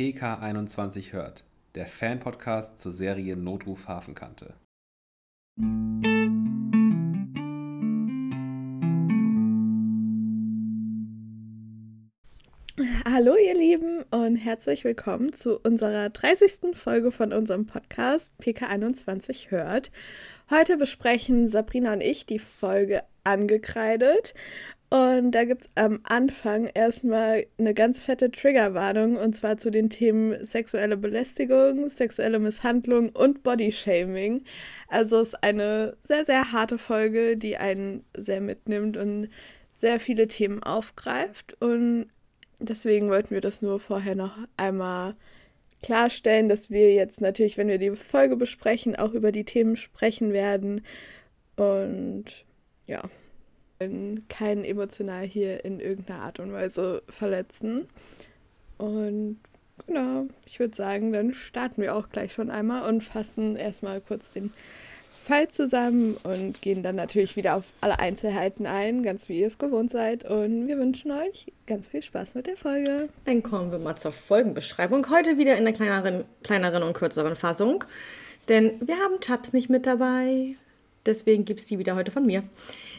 PK21 hört, der Fan-Podcast zur Serie Notruf Hafenkante. Hallo ihr Lieben und herzlich willkommen zu unserer 30. Folge von unserem Podcast PK21 hört. Heute besprechen Sabrina und ich die Folge angekreidet und da gibt es am Anfang erstmal eine ganz fette Triggerwarnung und zwar zu den Themen sexuelle Belästigung, sexuelle Misshandlung und Bodyshaming. Also es ist eine sehr, sehr harte Folge, die einen sehr mitnimmt und sehr viele Themen aufgreift. Und deswegen wollten wir das nur vorher noch einmal klarstellen, dass wir jetzt natürlich, wenn wir die Folge besprechen, auch über die Themen sprechen werden. Und ja keinen emotional hier in irgendeiner Art und Weise verletzen. Und genau, ich würde sagen, dann starten wir auch gleich schon einmal und fassen erstmal kurz den Fall zusammen und gehen dann natürlich wieder auf alle Einzelheiten ein, ganz wie ihr es gewohnt seid. Und wir wünschen euch ganz viel Spaß mit der Folge. Dann kommen wir mal zur Folgenbeschreibung. Heute wieder in der kleineren, kleineren und kürzeren Fassung. Denn wir haben Tabs nicht mit dabei. Deswegen gibt es die wieder heute von mir.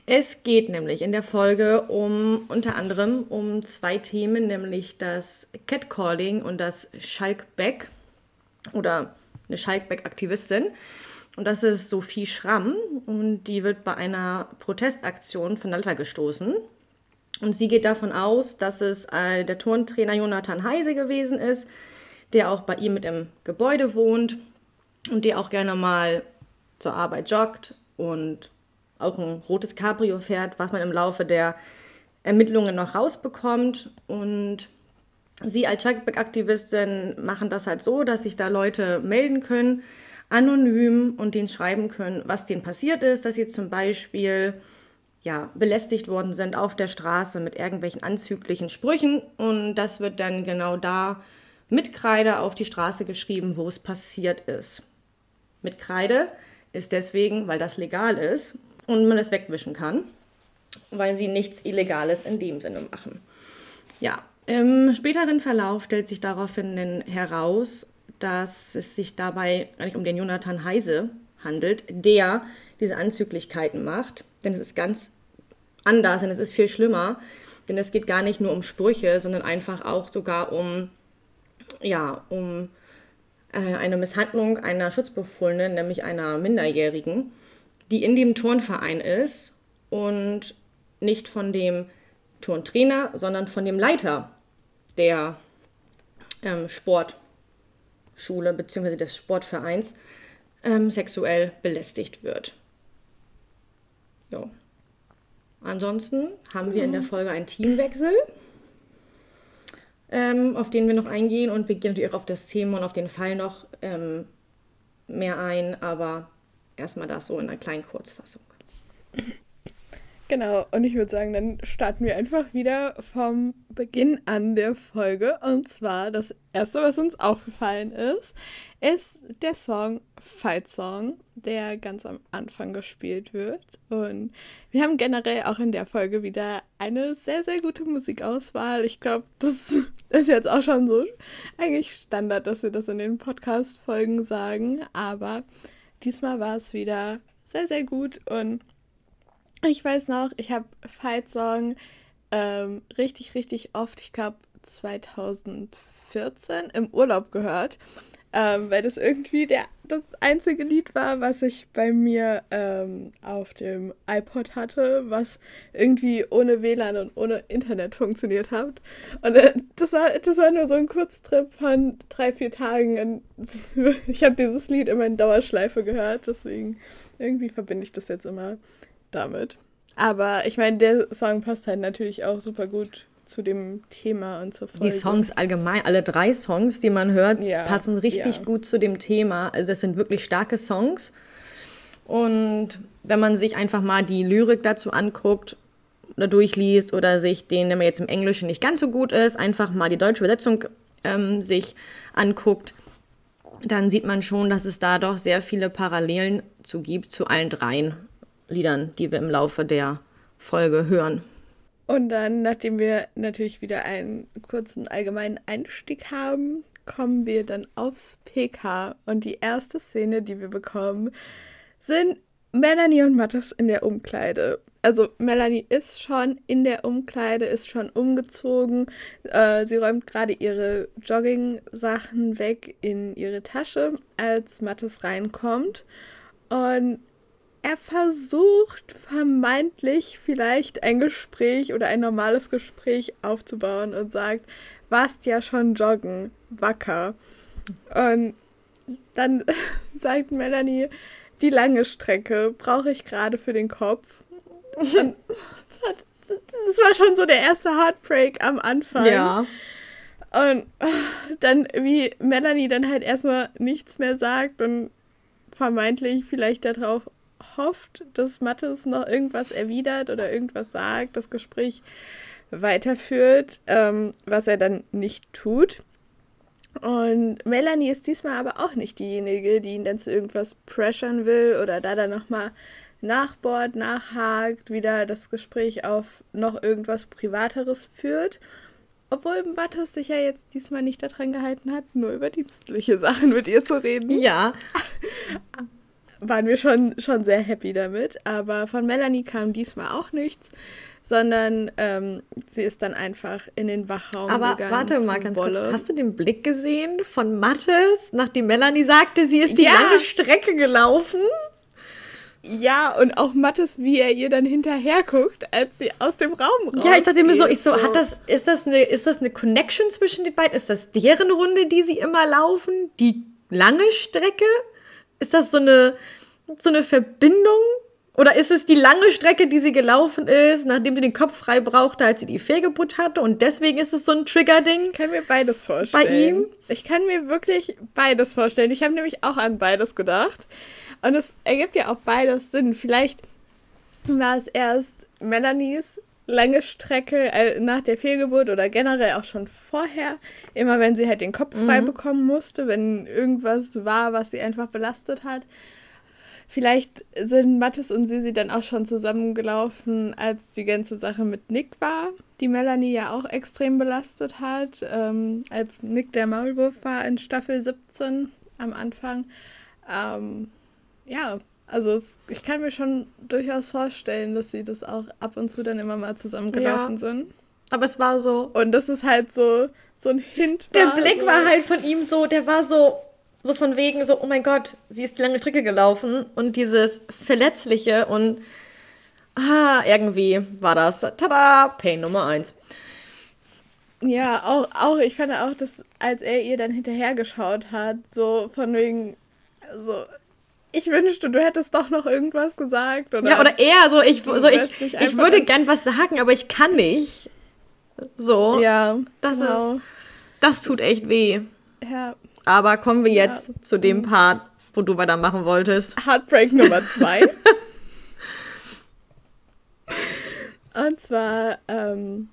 Es geht nämlich in der Folge um unter anderem um zwei Themen, nämlich das Catcalling und das Schalkbeck oder eine Schalkbeck-Aktivistin. Und das ist Sophie Schramm und die wird bei einer Protestaktion von Alter gestoßen. Und sie geht davon aus, dass es äh, der Turntrainer Jonathan Heise gewesen ist, der auch bei ihr mit im Gebäude wohnt und der auch gerne mal zur Arbeit joggt und auch ein rotes Cabrio fährt, was man im Laufe der Ermittlungen noch rausbekommt. Und sie als Checkback-Aktivistin machen das halt so, dass sich da Leute melden können, anonym und denen schreiben können, was denen passiert ist, dass sie zum Beispiel ja, belästigt worden sind auf der Straße mit irgendwelchen anzüglichen Sprüchen. Und das wird dann genau da mit Kreide auf die Straße geschrieben, wo es passiert ist. Mit Kreide ist deswegen, weil das legal ist und man es wegwischen kann, weil sie nichts Illegales in dem Sinne machen. Ja, im späteren Verlauf stellt sich daraufhin heraus, dass es sich dabei eigentlich um den Jonathan Heise handelt, der diese Anzüglichkeiten macht. Denn es ist ganz anders und es ist viel schlimmer. Denn es geht gar nicht nur um Sprüche, sondern einfach auch sogar um, ja, um äh, eine Misshandlung einer Schutzbefohlenen, nämlich einer Minderjährigen die in dem Turnverein ist und nicht von dem Turntrainer, sondern von dem Leiter der ähm, Sportschule bzw. des Sportvereins ähm, sexuell belästigt wird. So. Ansonsten haben wir in der Folge einen Teamwechsel, ähm, auf den wir noch eingehen und wir gehen natürlich auch auf das Thema und auf den Fall noch ähm, mehr ein, aber erstmal das so in einer kleinen Kurzfassung. Genau, und ich würde sagen, dann starten wir einfach wieder vom Beginn an der Folge. Und zwar das erste, was uns aufgefallen ist, ist der Song Fight Song, der ganz am Anfang gespielt wird. Und wir haben generell auch in der Folge wieder eine sehr, sehr gute Musikauswahl. Ich glaube, das ist jetzt auch schon so eigentlich Standard, dass wir das in den Podcast-Folgen sagen. Aber diesmal war es wieder sehr, sehr gut und ich weiß noch, ich habe Fight Song ähm, richtig, richtig oft, ich glaube 2014 im Urlaub gehört ähm, weil das irgendwie der, das einzige Lied war, was ich bei mir ähm, auf dem iPod hatte, was irgendwie ohne WLAN und ohne Internet funktioniert hat. Und äh, das, war, das war nur so ein Kurztrip von drei, vier Tagen. Und ich habe dieses Lied immer in Dauerschleife gehört, deswegen irgendwie verbinde ich das jetzt immer damit. Aber ich meine, der Song passt halt natürlich auch super gut zu dem Thema und zur Folge. Die Songs allgemein, alle drei Songs, die man hört, ja, passen richtig ja. gut zu dem Thema. Also es sind wirklich starke Songs. Und wenn man sich einfach mal die Lyrik dazu anguckt oder durchliest oder sich den, wenn man jetzt im Englischen nicht ganz so gut ist, einfach mal die deutsche Übersetzung ähm, sich anguckt, dann sieht man schon, dass es da doch sehr viele Parallelen zu gibt zu allen dreien Liedern, die wir im Laufe der Folge hören. Und dann, nachdem wir natürlich wieder einen kurzen allgemeinen Einstieg haben, kommen wir dann aufs PK und die erste Szene, die wir bekommen, sind Melanie und Mattes in der Umkleide. Also Melanie ist schon in der Umkleide, ist schon umgezogen. Äh, sie räumt gerade ihre Jogging-Sachen weg in ihre Tasche, als Mattes reinkommt. Und er versucht vermeintlich vielleicht ein Gespräch oder ein normales Gespräch aufzubauen und sagt, warst ja schon joggen, wacker. Und dann sagt Melanie, die lange Strecke brauche ich gerade für den Kopf. das war schon so der erste Heartbreak am Anfang. Ja. Und dann, wie Melanie dann halt erstmal nichts mehr sagt und vermeintlich vielleicht darauf hofft, dass Mattes noch irgendwas erwidert oder irgendwas sagt, das Gespräch weiterführt, ähm, was er dann nicht tut. Und Melanie ist diesmal aber auch nicht diejenige, die ihn dann zu irgendwas pressern will oder da dann nochmal nachbohrt, nachhakt, wieder das Gespräch auf noch irgendwas Privateres führt. Obwohl Mattes sich ja jetzt diesmal nicht daran gehalten hat, nur über dienstliche Sachen mit ihr zu reden. Ja. Waren wir schon, schon sehr happy damit. Aber von Melanie kam diesmal auch nichts sondern ähm, sie ist dann einfach in den Wachraum Aber gegangen. warte mal ganz Wolle. kurz. Hast du den Blick gesehen von Mattes, nachdem Melanie sagte, sie ist die ja. lange Strecke gelaufen? Ja, und auch Mattes, wie er ihr dann hinterher guckt, als sie aus dem Raum raus. Ja, ich dachte mir so, ich so, hat das, ist das eine, ist das eine Connection zwischen den beiden? Ist das deren Runde, die sie immer laufen? Die lange Strecke? Ist das so eine, so eine Verbindung? Oder ist es die lange Strecke, die sie gelaufen ist, nachdem sie den Kopf frei brauchte, als sie die Fehlgeburt hatte und deswegen ist es so ein Trigger-Ding? Ich kann mir beides vorstellen. Bei ihm? Ich kann mir wirklich beides vorstellen. Ich habe nämlich auch an beides gedacht. Und es ergibt ja auch beides Sinn. Vielleicht war es erst Melanies lange Strecke äh, nach der Fehlgeburt oder generell auch schon vorher, immer wenn sie halt den Kopf frei mhm. bekommen musste, wenn irgendwas war, was sie einfach belastet hat. Vielleicht sind Mathis und Sisi dann auch schon zusammengelaufen, als die ganze Sache mit Nick war, die Melanie ja auch extrem belastet hat, ähm, als Nick der Maulwurf war in Staffel 17 am Anfang. Ähm, ja, also es, ich kann mir schon durchaus vorstellen, dass sie das auch ab und zu dann immer mal zusammengelaufen ja, sind. Aber es war so. Und das ist halt so, so ein Hint. Der Blick so. war halt von ihm so, der war so, so von wegen so, oh mein Gott, sie ist die lange Strecke gelaufen und dieses Verletzliche und ah, irgendwie war das, tada, Pain Nummer eins. Ja, auch, auch, ich fand auch, dass als er ihr dann hinterhergeschaut hat, so von wegen, so, ich wünschte, du hättest doch noch irgendwas gesagt. Oder ja, oder er, so, ich, so, ich, ich würde gern was sagen, aber ich kann nicht. So. Ja. Das genau. ist, das tut echt weh. Ja. Aber kommen wir jetzt ja. zu dem Part, wo du weitermachen wolltest. Heartbreak Nummer zwei. Und zwar, ähm,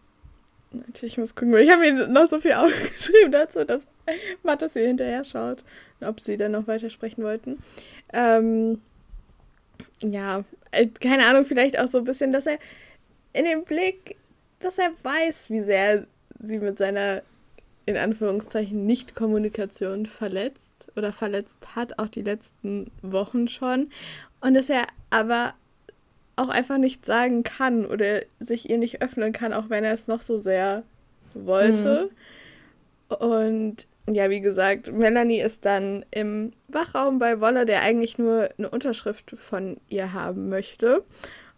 ich muss gucken, ich habe mir noch so viel aufgeschrieben dazu, dass Mathis sie hinterher schaut, ob sie dann noch weiter sprechen wollten. Ähm, ja, äh, keine Ahnung, vielleicht auch so ein bisschen, dass er in dem Blick, dass er weiß, wie sehr sie mit seiner in Anführungszeichen Nicht-Kommunikation verletzt oder verletzt hat, auch die letzten Wochen schon. Und dass er aber auch einfach nicht sagen kann oder sich ihr nicht öffnen kann, auch wenn er es noch so sehr wollte. Mhm. Und ja, wie gesagt, Melanie ist dann im Wachraum bei Wolle, der eigentlich nur eine Unterschrift von ihr haben möchte.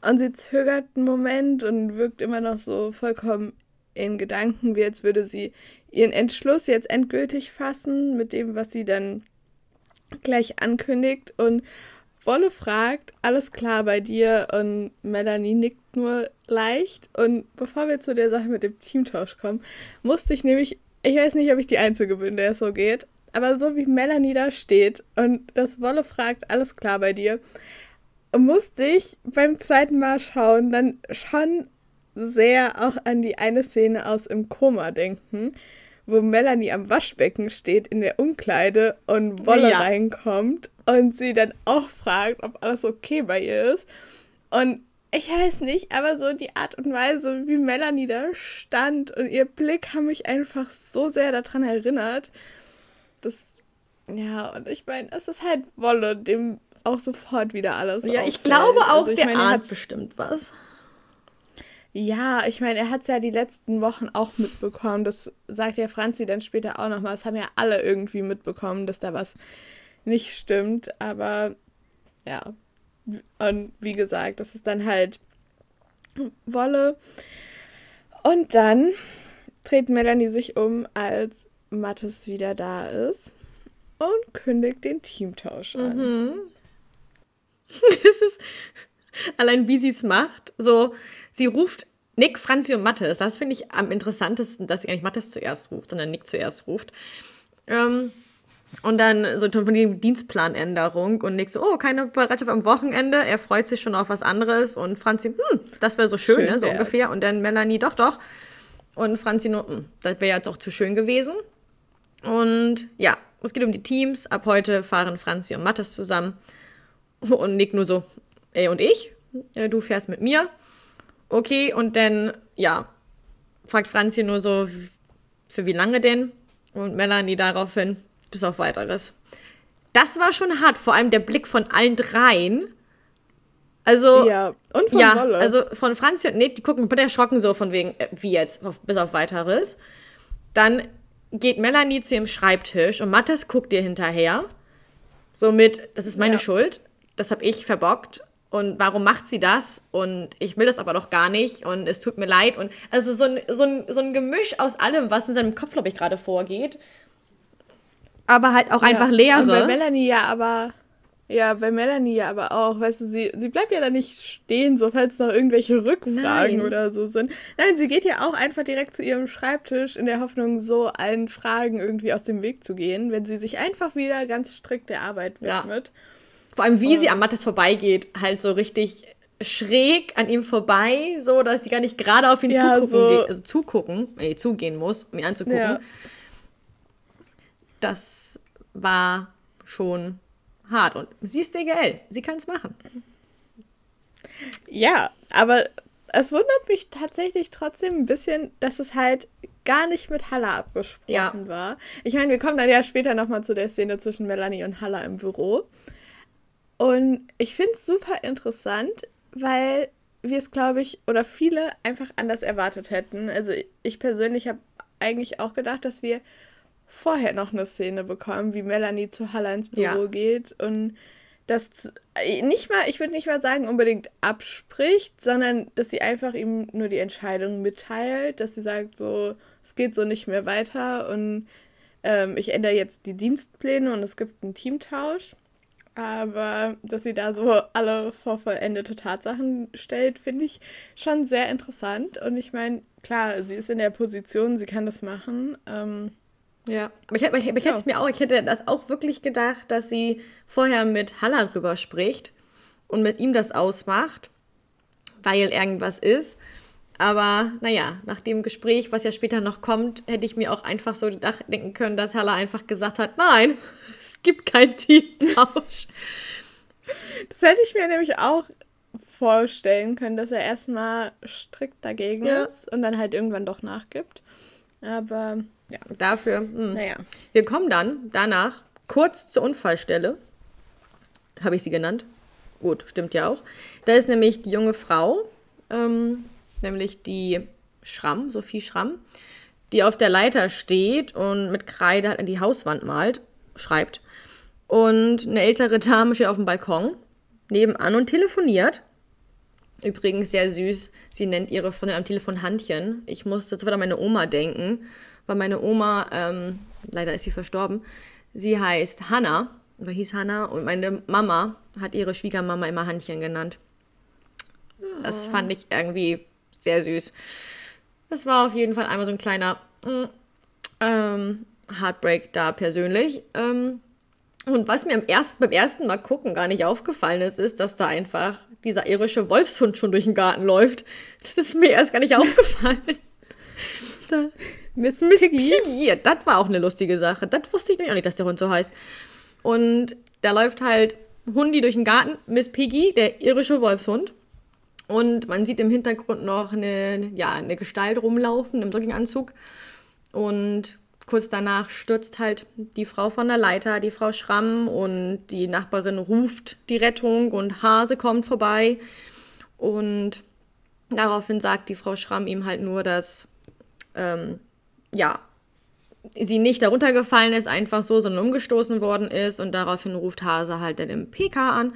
Und sie zögert einen Moment und wirkt immer noch so vollkommen in Gedanken, wie als würde sie ihren Entschluss jetzt endgültig fassen mit dem, was sie dann gleich ankündigt. Und Wolle fragt, alles klar bei dir? Und Melanie nickt nur leicht. Und bevor wir zu der Sache mit dem Teamtausch kommen, musste ich nämlich, ich weiß nicht, ob ich die Einzige bin, der es so geht, aber so wie Melanie da steht und das Wolle fragt, alles klar bei dir, musste ich beim zweiten Mal schauen, dann schon sehr auch an die eine Szene aus Im Koma denken, wo Melanie am Waschbecken steht in der Umkleide und Wolle ja. reinkommt und sie dann auch fragt, ob alles okay bei ihr ist. Und ich weiß nicht, aber so die Art und Weise, wie Melanie da stand und ihr Blick haben mich einfach so sehr daran erinnert, das, ja, und ich meine, es ist halt Wolle, dem auch sofort wieder alles. Ja, ich glaube auch, Also ich der er ahnt hat's- bestimmt was. Ja, ich meine, er hat es ja die letzten Wochen auch mitbekommen. Das sagt ja Franzi dann später auch nochmal. Das haben ja alle irgendwie mitbekommen, dass da was nicht stimmt. Aber ja, und wie gesagt, das ist dann halt Wolle. Und dann dreht Melanie sich um, als Mattes wieder da ist und kündigt den Teamtausch an. es ist allein wie sie es macht. So, sie ruft Nick, Franzi und Mattes. Das finde ich am interessantesten, dass sie eigentlich Mattes zuerst ruft, sondern Nick zuerst ruft. Ähm, und dann so von die Dienstplanänderung und Nick so, oh, keine Bereitschaft am Wochenende. Er freut sich schon auf was anderes. Und Franzi, hm, das wäre so schön, Schön ne? so ungefähr. Und dann Melanie, doch, doch. Und Franzi nur, hm, das wäre ja doch zu schön gewesen. Und ja, es geht um die Teams. Ab heute fahren Franzi und Mattes zusammen. Und Nick nur so, ey, und ich? Du fährst mit mir. Okay, und dann, ja, fragt Franzi nur so, für wie lange denn? Und Melanie daraufhin, bis auf weiteres. Das war schon hart, vor allem der Blick von allen dreien. Also, Ja, und von ja, Wolle. also von Franzi und Nick, die gucken bitte erschrocken so von wegen, äh, wie jetzt, auf, bis auf weiteres. Dann geht Melanie zu ihrem Schreibtisch und Mattes guckt ihr hinterher. So mit, das ist meine Ja. Schuld, das habe ich verbockt. Und warum macht sie das? Und ich will das aber doch gar nicht. Und es tut mir leid. Und also so ein, so ein, so ein Gemisch aus allem, was in seinem Kopf, glaube ich, gerade vorgeht. Aber halt auch einfach Ja, und Bei Leere. Melanie ja aber. Ja, bei Melanie ja aber auch. Weißt du, sie, sie bleibt ja da nicht stehen, so falls noch irgendwelche Rückfragen Nein. oder so sind. Nein, sie geht ja auch einfach direkt zu ihrem Schreibtisch in der Hoffnung, so allen Fragen irgendwie aus dem Weg zu gehen, wenn sie sich einfach wieder ganz strikt der Arbeit Ja. widmet. Vor allem, wie sie am Mattes vorbeigeht, halt so richtig schräg an ihm vorbei, so dass sie gar nicht gerade auf ihn Ja, zugucken, so- also zugucken, äh, zugehen muss, um ihn anzugucken. Ja. Das war schon hart. Und sie ist DGL, sie kann es machen. Ja, aber es wundert mich tatsächlich trotzdem ein bisschen, dass es halt gar nicht mit Halla abgesprochen Ja. war. Ich meine, wir kommen dann ja später nochmal zu der Szene zwischen Melanie und Halla im Büro. Und ich finde es super interessant, weil wir es, glaube ich, oder viele einfach anders erwartet hätten. Also ich persönlich habe eigentlich auch gedacht, dass wir vorher noch eine Szene bekommen, wie Melanie zu Halla ins Büro Ja. geht und das äh, nicht mal, ich würde nicht mal sagen, unbedingt abspricht, sondern dass sie einfach ihm nur die Entscheidung mitteilt, dass sie sagt, so, es geht so nicht mehr weiter und ähm, ich ändere jetzt die Dienstpläne und es gibt einen Teamtausch. Aber dass sie da so alle vor vollendete Tatsachen stellt, finde ich schon sehr interessant. Und ich meine, klar, sie ist in der Position, sie kann das machen. Ähm, Ja. Aber ich, hätte- ich, ich es mir auch, ich hätte das auch wirklich gedacht, dass sie vorher mit Halla drüber spricht und mit ihm das ausmacht, weil irgendwas ist. Aber naja, nach dem Gespräch, was ja später noch kommt, hätte ich mir auch einfach so denken können, dass Halla einfach gesagt hat, nein, es gibt keinen Teamtausch. Das hätte ich mir nämlich auch vorstellen können, dass er erstmal strikt dagegen Ja. ist und dann halt irgendwann doch nachgibt. Aber ja, Dafür, hm. naja. Wir kommen dann danach kurz zur Unfallstelle. Habe ich sie genannt? Gut, stimmt ja auch. Da ist nämlich die junge Frau, ähm, nämlich die Schramm, Sophie Schramm, die auf der Leiter steht und mit Kreide halt an die Hauswand malt, schreibt. Und eine ältere Dame steht auf dem Balkon nebenan und telefoniert. Übrigens sehr süß. Sie nennt ihre Freundin am Telefon Handchen. Ich musste sofort an meine Oma denken, weil meine Oma, ähm, leider ist sie verstorben, sie heißt Hanna, oder hieß Hanna, und meine Mama hat ihre Schwiegermama immer Handchen genannt. Das fand ich irgendwie sehr süß. Das war auf jeden Fall einmal so ein kleiner mm, ähm, Heartbreak da persönlich. Ähm, und was mir am ersten, beim ersten Mal gucken gar nicht aufgefallen ist, ist, dass da einfach dieser irische Wolfshund schon durch den Garten läuft. Das ist mir erst gar nicht aufgefallen. Da, Miss Miss Piggy. Das war auch eine lustige Sache. Das wusste ich nämlich auch nicht, dass der Hund so heißt. Und da läuft halt Hundi durch den Garten, Miss Piggy, der irische Wolfshund. Und man sieht im Hintergrund noch eine, ja, eine Gestalt rumlaufen im Jogginganzug und kurz danach stürzt halt die Frau von der Leiter, die Frau Schramm und die Nachbarin ruft die Rettung und Hase kommt vorbei und daraufhin sagt die Frau Schramm ihm halt nur, dass ähm, ja sie nicht darunter gefallen ist, einfach so, sondern umgestoßen worden ist und daraufhin ruft Hase halt dann im PK an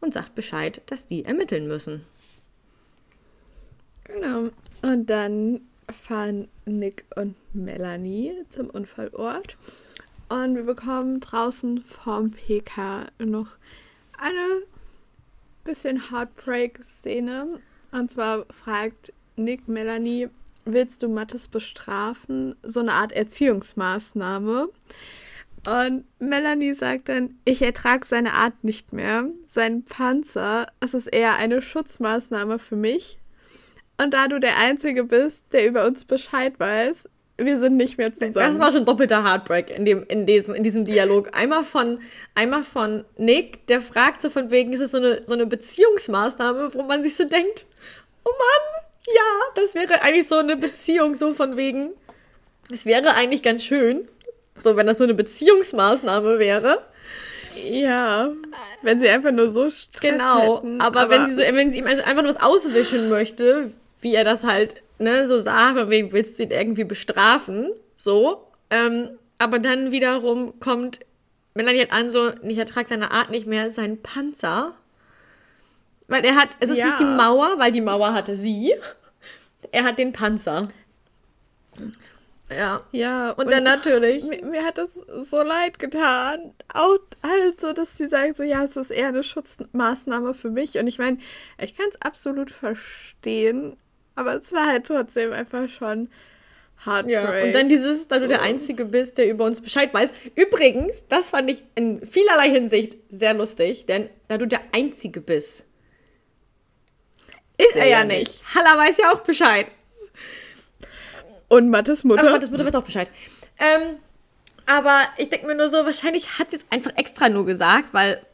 und sagt Bescheid, dass die ermitteln müssen. Genau. Und dann fahren Nick und Melanie zum Unfallort. Und wir bekommen draußen vom PK noch eine bisschen Heartbreak-Szene. Und zwar fragt Nick Melanie, willst du Mattes bestrafen? So eine Art Erziehungsmaßnahme. Und Melanie sagt dann, ich ertrage seine Art nicht mehr. Sein Panzer, es ist eher eine Schutzmaßnahme für mich. Und da du der Einzige bist, der über uns Bescheid weiß, wir sind nicht mehr zusammen. Das war schon doppelter Heartbreak in, dem, in, diesem, in diesem Dialog. Einmal von, einmal von Nick, der fragt so von wegen, ist es so eine, so eine Beziehungsmaßnahme, wo man sich so denkt, oh Mann, ja, das wäre eigentlich so eine Beziehung, so von wegen, es wäre eigentlich ganz schön, so wenn das so eine Beziehungsmaßnahme wäre. Ja, wenn sie einfach nur so Stress Genau, hätten, aber, aber, wenn sie so, wenn sie ihm also einfach nur was auswischen möchte, wie er das halt, ne, so sagt, wegen willst du ihn irgendwie bestrafen, so, ähm, aber dann wiederum kommt Melanie halt an, so, ich ertrage seine Art nicht mehr, sein Panzer, weil er hat, es ist Ja. nicht die Mauer, weil die Mauer hatte sie, er hat den Panzer. Ja. Ja, Und dann natürlich. Mir, mir hat das so leid getan. Auch halt so, dass sie sagen, so, ja, es ist eher eine Schutzmaßnahme für mich. Und ich meine, ich kann es absolut verstehen, aber es war halt trotzdem einfach schon Heartbreak. Ja, und dann dieses, da du der Einzige bist, der über uns Bescheid weiß. Übrigens, das fand ich in vielerlei Hinsicht sehr lustig, denn da du der Einzige bist, ist er ja nicht. Halla weiß ja auch Bescheid. Und Mattes Mutter. Aber Gottes Mutter weiß auch Bescheid. Ähm, aber ich denke mir nur so, wahrscheinlich hat sie es einfach extra nur gesagt, weil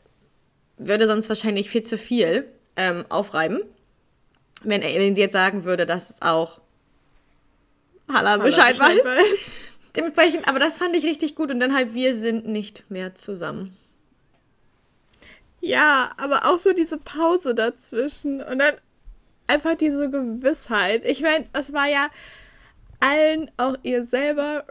würde sonst wahrscheinlich viel zu viel ähm, aufreiben. Wenn, er, wenn sie jetzt sagen würde, dass es auch Halla Bescheid, weiß. Dementsprechend, aber das fand ich richtig gut und dann halt, wir sind nicht mehr zusammen. Ja, aber auch so diese Pause dazwischen und dann einfach diese Gewissheit. Ich meine, es war ja allen, auch ihr selber,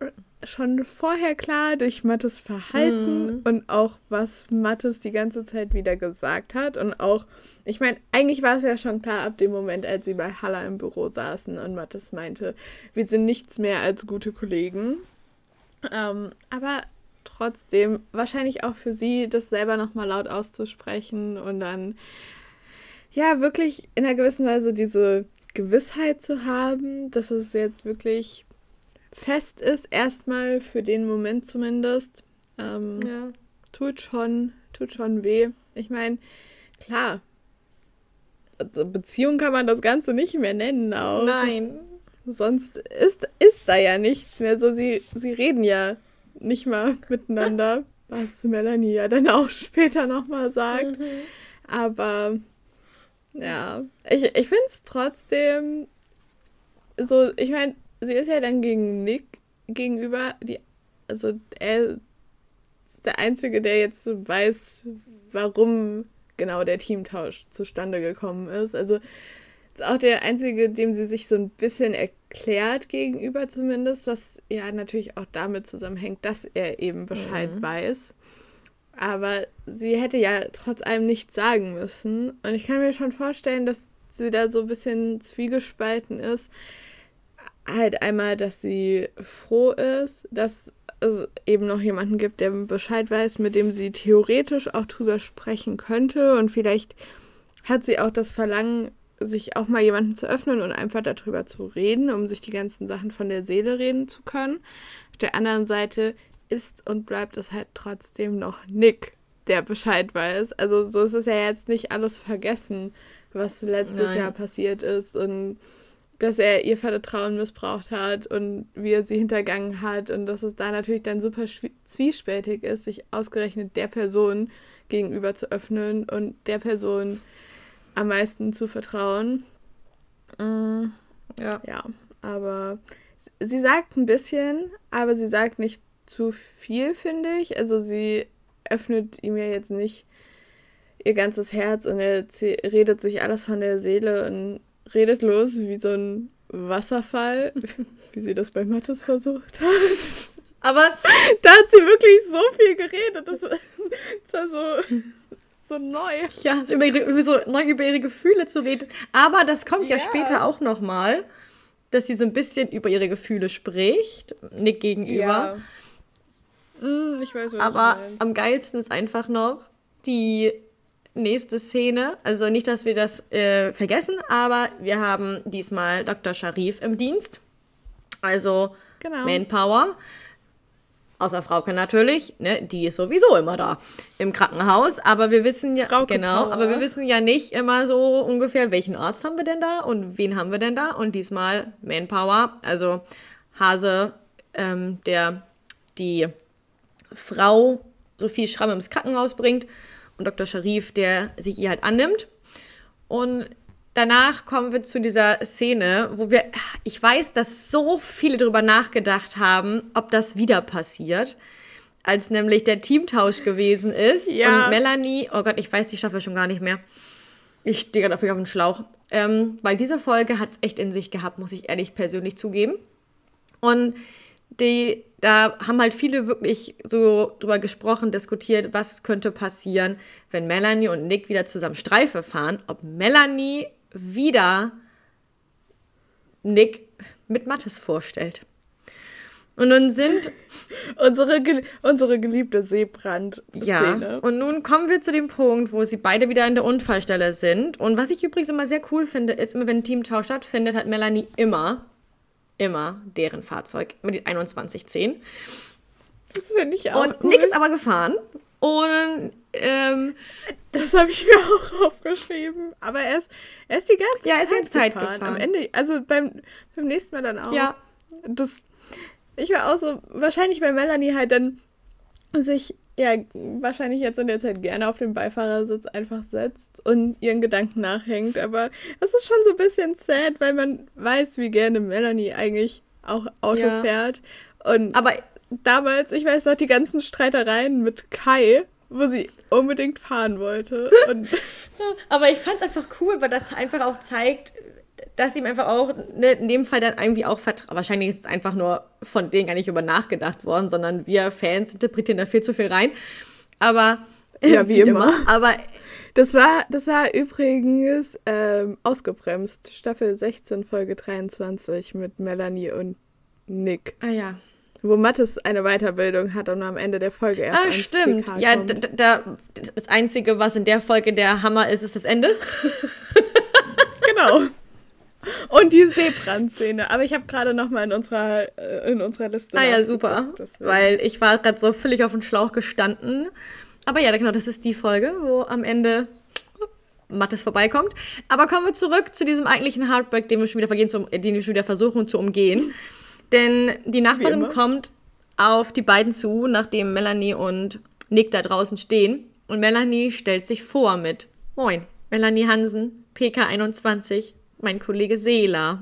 schon vorher klar durch Mattes Verhalten und auch was Mattes die ganze Zeit wieder gesagt hat und auch, ich meine, eigentlich war es ja schon klar ab dem Moment, als sie bei Halla im Büro saßen und Mattes meinte, wir sind nichts mehr als gute Kollegen. Ähm, aber trotzdem, wahrscheinlich auch für sie, das selber nochmal laut auszusprechen und dann, ja, wirklich in einer gewissen Weise diese Gewissheit zu haben, dass es jetzt wirklich fest ist, erstmal für den Moment zumindest. Ähm, Ja. Tut schon, tut schon weh. Ich meine, klar, also Beziehung kann man das Ganze nicht mehr nennen auch. Nein. Sonst ist, ist da ja nichts mehr. So, sie, sie reden ja nicht mal miteinander, was Melanie ja dann auch später nochmal sagt. Aber ja, ich, ich finde es trotzdem so, ich meine, sie ist ja dann gegen Nick gegenüber, die, also er ist der Einzige, der jetzt so weiß, warum genau der Teamtausch zustande gekommen ist. Also ist auch der Einzige, dem sie sich so ein bisschen erklärt gegenüber zumindest, was ja natürlich auch damit zusammenhängt, dass er eben Bescheid weiß. Aber sie hätte ja trotz allem nichts sagen müssen. Und ich kann mir schon vorstellen, dass sie da so ein bisschen zwiegespalten ist. Halt einmal, dass sie froh ist, dass es eben noch jemanden gibt, der Bescheid weiß, mit dem sie theoretisch auch drüber sprechen könnte. Und vielleicht hat sie auch das Verlangen, sich auch mal jemanden zu öffnen und einfach darüber zu reden, um sich die ganzen Sachen von der Seele reden zu können. Auf der anderen Seite ist und bleibt es halt trotzdem noch Nick, der Bescheid weiß. Also so ist es ja jetzt nicht alles vergessen, was letztes Nein. Jahr passiert ist und dass er ihr Vertrauen missbraucht hat und wie er sie hintergangen hat und dass es da natürlich dann super zwiespältig ist, sich ausgerechnet der Person gegenüber zu öffnen und der Person am meisten zu vertrauen. Mm, Ja. ja, aber sie sagt ein bisschen, aber sie sagt nicht zu viel, finde ich. Also sie öffnet ihm ja jetzt nicht ihr ganzes Herz und er redet sich alles von der Seele und redet los wie so ein Wasserfall, wie sie das bei Mattes versucht hat. Aber da hat sie wirklich so viel geredet. Das, das war so, so neu. Ja, so über, ihre, so neu über ihre Gefühle zu reden. Aber das kommt ja, ja später auch noch mal, dass sie so ein bisschen über ihre Gefühle spricht, Nick gegenüber. Ja. Hm, ich weiß, was Aber am geilsten ist einfach noch die nächste Szene. Also nicht, dass wir das äh, vergessen, aber wir haben diesmal Dr. Sharif im Dienst. Also genau. Manpower. Außer Frauke natürlich, ne, die ist sowieso immer da im Krankenhaus. Aber wir wissen ja, Frauke genau, Power. aber wir wissen ja nicht immer so ungefähr, welchen Arzt haben wir denn da und wen haben wir denn da. Und diesmal Manpower, also Hase, ähm, der die Frau Sophie Schramm ins Krankenhaus bringt und Dr. Sharif, der sich ihr halt annimmt. Und danach kommen wir zu dieser Szene, wo wir, ich weiß, dass so viele darüber nachgedacht haben, ob das wieder passiert. Als nämlich der Teamtausch gewesen ist ja. und Melanie, oh Gott, ich weiß die Staffel schon gar nicht mehr. Ich stehe dafür auf den Schlauch. Ähm, weil diese Folge hat es echt in sich gehabt, muss ich ehrlich persönlich zugeben. Und die, da haben halt viele wirklich so drüber gesprochen, diskutiert, was könnte passieren, wenn Melanie und Nick wieder zusammen Streife fahren, ob Melanie wieder Nick mit Mattes vorstellt. Und nun sind unsere, unsere geliebte Seebrand. Ja. Und nun kommen wir zu dem Punkt, wo sie beide wieder an der Unfallstelle sind. Und was ich übrigens immer sehr cool finde, ist immer, wenn ein Teamtausch stattfindet, hat Melanie immer immer deren Fahrzeug mit den 2110. Das finde ich auch. Und cool. Nick ist aber gefahren. Und ähm, das habe ich mir auch aufgeschrieben. Aber er ist, er ist die ganze ja, er ist Zeit, Zeit gefahren. gefahren. Am Ende, also beim, beim nächsten Mal dann auch. Ja. Das, ich war auch so, wahrscheinlich, weil Melanie halt dann sich ja wahrscheinlich jetzt in der Zeit gerne auf dem Beifahrersitz einfach setzt und ihren Gedanken nachhängt. Aber es ist schon so ein bisschen sad, weil man weiß, wie gerne Melanie eigentlich auch Auto ja. fährt. Und aber damals, ich weiß noch, die ganzen Streitereien mit Kai, wo sie unbedingt fahren wollte. aber ich fand es einfach cool, weil das einfach auch zeigt, dass ihm einfach auch ne, in dem Fall dann irgendwie auch vertraut. Wahrscheinlich ist es einfach nur von denen gar nicht über nachgedacht worden, sondern wir Fans interpretieren da viel zu viel rein. Aber ja, wie, wie immer. immer. Aber das war, das war übrigens ähm, ausgebremst. Staffel 16, Folge 23 mit Melanie und Nick. Ah ja. Wo Mattes eine Weiterbildung hat und am Ende der Folge erst. Ah, stimmt. PK ja, da, da, das Einzige, was in der Folge der Hammer ist, ist das Ende. genau. Und die Seebrandszene. Aber ich habe gerade noch mal in unserer, äh, in unserer Liste. Ah ja, super. Weil ich war gerade so völlig auf dem Schlauch gestanden. Aber ja, genau, das ist die Folge, wo am Ende Mattes vorbeikommt. Aber kommen wir zurück zu diesem eigentlichen Heartbreak, den wir schon wieder, vergehen, zum, den wir schon wieder versuchen zu umgehen. Denn die Nachbarin kommt auf die beiden zu, nachdem Melanie und Nick da draußen stehen. Und Melanie stellt sich vor mit Moin, Melanie Hansen, PK21, mein Kollege Seela.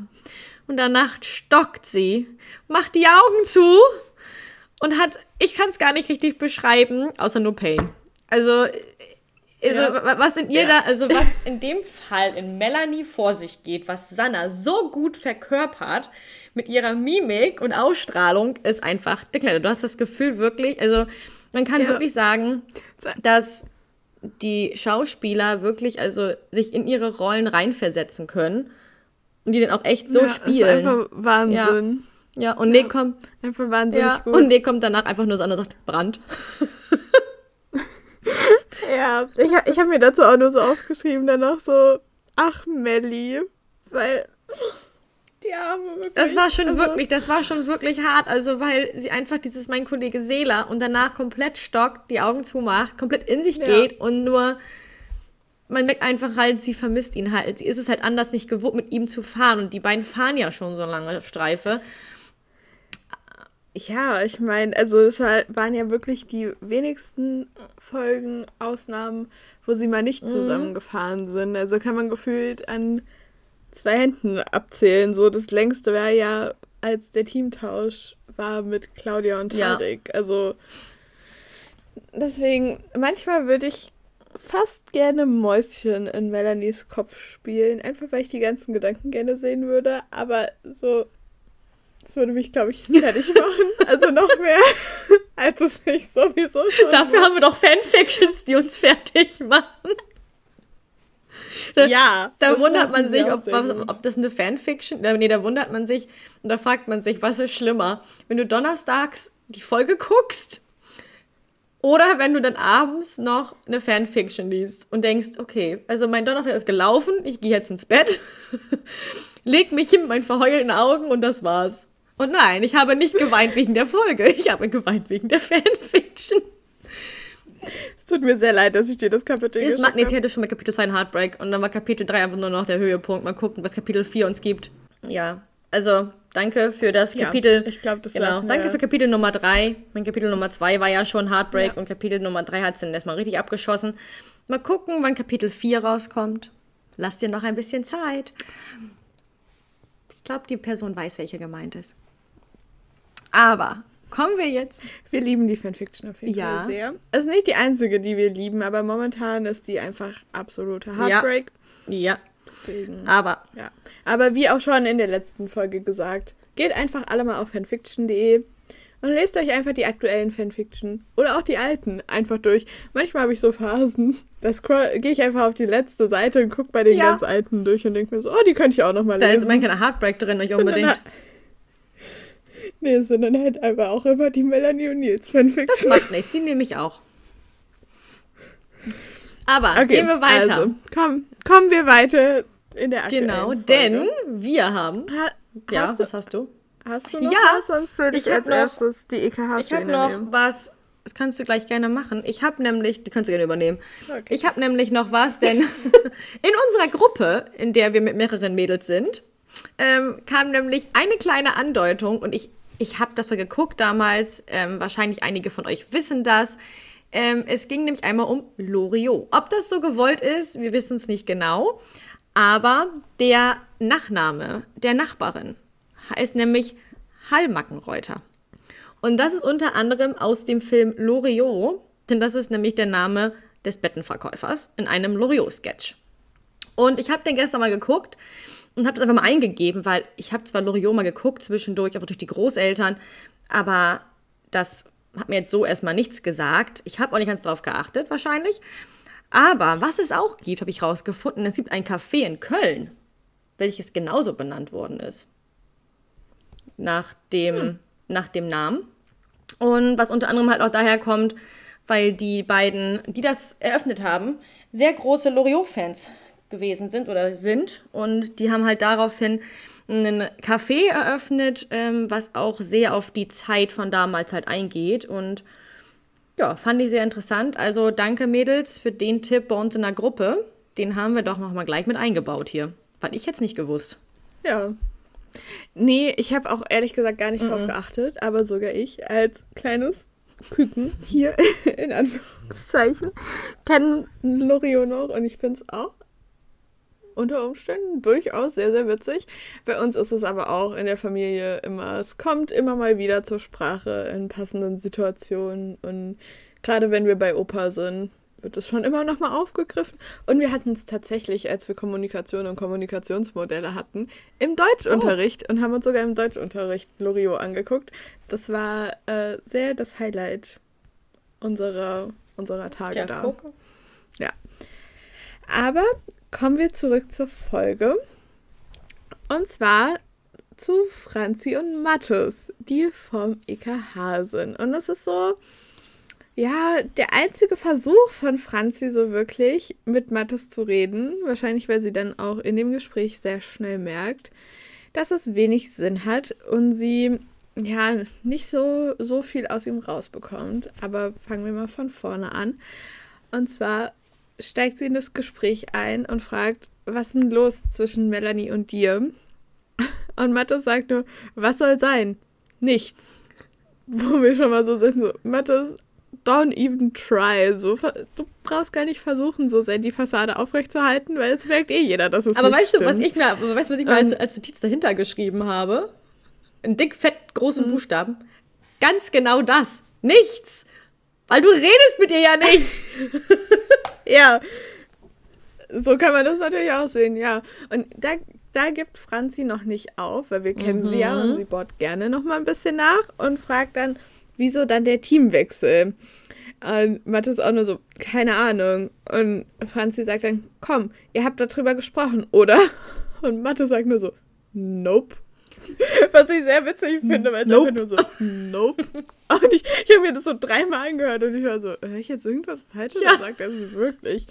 Und danach stockt sie, macht die Augen zu und hat, ich kann es gar nicht richtig beschreiben, außer nur Pain. Also, also ja. was in ihr ja. da, also was in dem Fall in Melanie vor sich geht, was Sanna so gut verkörpert mit ihrer Mimik und Ausstrahlung, ist einfach Kleine. Du hast das Gefühl wirklich, also man kann ja. wirklich sagen, dass die Schauspieler wirklich also sich in ihre Rollen reinversetzen können und die dann auch echt so ja, spielen. Das ist einfach Wahnsinn. Ja, ja und Nick kommt einfach wahnsinnig ja, gut. Und Nick kommt danach einfach nur so an und sagt Brand. ja, ich, ich habe mir dazu auch nur so aufgeschrieben, danach so ach Melli, weil die Arme wirklich. Das war schon also, wirklich, das war schon wirklich hart. Also, weil sie einfach dieses, mein Kollege Seela, und danach komplett stockt, die Augen zumacht, komplett in sich ja. geht und nur, man merkt einfach halt, sie vermisst ihn halt. Sie ist es halt anders nicht gewohnt, mit ihm zu fahren. Und die beiden fahren ja schon so lange Streife. Ja, ich meine, also es waren ja wirklich die wenigsten Folgen, Ausnahmen, wo sie mal nicht mhm. zusammengefahren sind. Also kann man gefühlt an zwei Händen abzählen. So das längste wäre ja als der Teamtausch war mit Claudia und Ja. Tarek. Also deswegen, manchmal würde ich fast gerne Mäuschen in Melanies Kopf spielen, einfach weil ich die ganzen Gedanken gerne sehen würde, aber so, das würde mich, glaube ich, fertig machen. Also noch mehr, als es mich sowieso schon Dafür haben wir doch Fanfictions, die uns fertig machen. Ja, Da wundert man sich, ob, was, ob das eine Fanfiction ist. Nee, da wundert man sich und da fragt man sich, was ist schlimmer? Wenn du donnerstags die Folge guckst oder wenn du dann abends noch eine Fanfiction liest und denkst, okay, also mein Donnerstag ist gelaufen, ich gehe jetzt ins Bett, leg mich hin mit meinen verheulten Augen und das war's. Und nein, ich habe nicht geweint wegen der Folge, ich habe geweint wegen der Fanfiction. Es tut mir sehr leid, dass ich dir das Kapitel Es geschickt habe. magnetisierte schon mit Kapitel 2 ein Heartbreak und dann war Kapitel 3 einfach nur noch der Höhepunkt. Mal gucken, was Kapitel 4 uns gibt. Ja, also danke für das Ja, Kapitel. ich glaub, das genau. Danke wir. für Kapitel Nummer 3. Mein Kapitel Nummer 2 war ja schon Heartbreak Ja. und Kapitel Nummer 3 hat es dann erstmal richtig abgeschossen. Mal gucken, wann Kapitel 4 rauskommt. Lass dir noch ein bisschen Zeit. Ich glaube, die Person weiß, welche gemeint ist. Aber kommen wir jetzt. Wir lieben die Fanfiction auf jeden Ja. Fall sehr. Es ist nicht die einzige, die wir lieben, aber momentan ist die einfach absolute Heartbreak. Ja, Deswegen, aber ja. Aber wie auch schon in der letzten Folge gesagt, geht einfach alle mal auf fanfiction.de und lest euch einfach die aktuellen Fanfiction oder auch die alten einfach durch. Manchmal habe ich so Phasen, da gehe ich einfach auf die letzte Seite und gucke bei den Ja. ganz alten durch und denke mir so, oh, die könnte ich auch noch mal da ist lesen. immer ein Heartbreak drin, nicht unbedingt. Nee, dann halt einfach auch immer die Melanie und Nils Fanfiction. Das macht nichts, die nehme ich auch. Aber Okay, gehen wir weiter. Also, komm, kommen wir weiter in der aktuellen genau, Folge. denn wir haben. Ha Ja, hast, du, was hast du? hast du noch Ja, was? Sonst würde ich, ich als noch- erstes die EKH Ich habe noch was. Das kannst du gleich gerne machen. Ich habe nämlich, die kannst du gerne übernehmen. Okay. Ich habe nämlich noch was, denn in unserer Gruppe, in der wir mit mehreren Mädels sind, ähm, kam nämlich eine kleine Andeutung und ich, ich habe das mal geguckt damals. Ähm, wahrscheinlich einige von euch wissen das. Ähm, es ging nämlich einmal um Loriot. Ob das so gewollt ist, wir wissen es nicht genau. Aber der Nachname der Nachbarin heißt nämlich Hallmackenreuter. Und das ist unter anderem aus dem Film Loriot, denn das ist nämlich der Name des Bettenverkäufers in einem Loriot-Sketch. Und ich habe den gestern mal geguckt und habe das einfach mal eingegeben, weil ich habe zwar Loriot mal geguckt zwischendurch, einfach durch die Großeltern, aber das hat mir jetzt so erstmal nichts gesagt. Ich habe auch nicht ganz drauf geachtet, wahrscheinlich. Aber was es auch gibt, habe ich rausgefunden, es gibt ein Café in Köln, welches genauso benannt worden ist. Nach dem, nach dem Namen. Und was unter anderem halt auch daher kommt, weil die beiden, die das eröffnet haben, sehr große Loriot-Fans gewesen sind oder sind. Und die haben halt daraufhin einen Café eröffnet, ähm, was auch sehr auf die Zeit von damals halt eingeht. Und ja, fand ich sehr interessant. Also danke Mädels für den Tipp bei uns in der Gruppe. Den haben wir doch noch mal gleich mit eingebaut hier. Fand ich jetzt nicht gewusst. Ja. Nee, ich habe auch ehrlich gesagt gar nicht drauf geachtet, aber sogar ich als kleines Küken hier in Anführungszeichen kenne Loriot noch und ich finde es auch unter Umständen durchaus sehr, sehr witzig. Bei uns ist es aber auch in der Familie immer, es kommt immer mal wieder zur Sprache in passenden Situationen und gerade wenn wir bei Opa sind, wird es schon immer noch mal aufgegriffen. Und wir hatten es tatsächlich, als wir Kommunikation und Kommunikationsmodelle hatten, im Deutschunterricht und haben uns sogar im Deutschunterricht Loriot angeguckt. Das war äh, sehr das Highlight unserer, unserer Tage da. guck. Ja. Aber kommen wir zurück zur Folge. Und zwar zu Franzi und Mattes, die vom EKH sind. Und das ist so, ja, der einzige Versuch von Franzi so wirklich mit Mattes zu reden. Wahrscheinlich, weil sie dann auch in dem Gespräch sehr schnell merkt, dass es wenig Sinn hat und sie ja nicht so, so viel aus ihm rausbekommt. Aber fangen wir mal von vorne an. Und zwar steigt sie in das Gespräch ein und fragt, was ist denn los zwischen Melanie und dir? Und Mattes sagt nur, was soll sein? Nichts. Wo wir schon mal so sind, so, Mattes, don't even try. So, du brauchst gar nicht versuchen, so sehr die Fassade aufrechtzuerhalten, weil es merkt eh jeder, dass es Aber nicht weißt du, was stimmt. ich mir, aber weißt du, was ich mir als, Ähm. als Notiz dahinter geschrieben habe? in dick, fett, großen mhm. Buchstaben. Ganz genau das. Nichts. Weil du redest mit ihr ja nicht. ja. So kann man das natürlich auch sehen, ja. Und da, da gibt Franzi noch nicht auf, weil wir kennen mhm. sie ja und sie bohrt gerne noch mal ein bisschen nach und fragt dann, wieso dann der Teamwechsel? Und Mathis auch nur so, keine Ahnung. Und Franzi sagt dann, komm, ihr habt darüber gesprochen, oder? Und Mathe sagt nur so, nope. Was ich sehr witzig finde, weil es nope. einfach nur so, nope. Und ich, ich habe mir das so dreimal angehört und ich war so, höre ich jetzt irgendwas Falsches? Ja. Sagt das wirklich.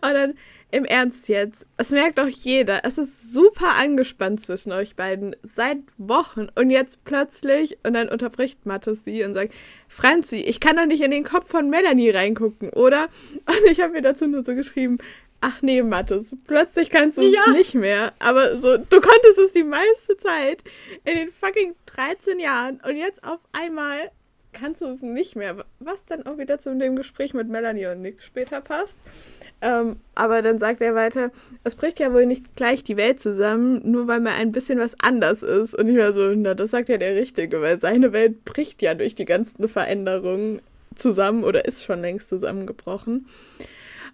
Und dann im Ernst jetzt, es merkt doch jeder, es ist super angespannt zwischen euch beiden seit Wochen und jetzt plötzlich und dann unterbricht Mathis sie und sagt, Franzi, ich kann doch nicht in den Kopf von Melanie reingucken, oder? Und ich habe mir dazu nur so geschrieben, ach nee, Mathis, plötzlich kannst du es ja. nicht mehr, aber so, du konntest es die meiste Zeit in den fucking 13 Jahren und jetzt auf einmal kannst du es nicht mehr, was dann auch wieder zu dem Gespräch mit Melanie und Nick später passt. Ähm, aber dann sagt er weiter, es bricht ja wohl nicht gleich die Welt zusammen, nur weil mal ein bisschen was anders ist. Und ich war so, na, das sagt ja der Richtige, weil seine Welt bricht ja durch die ganzen Veränderungen zusammen oder ist schon längst zusammengebrochen.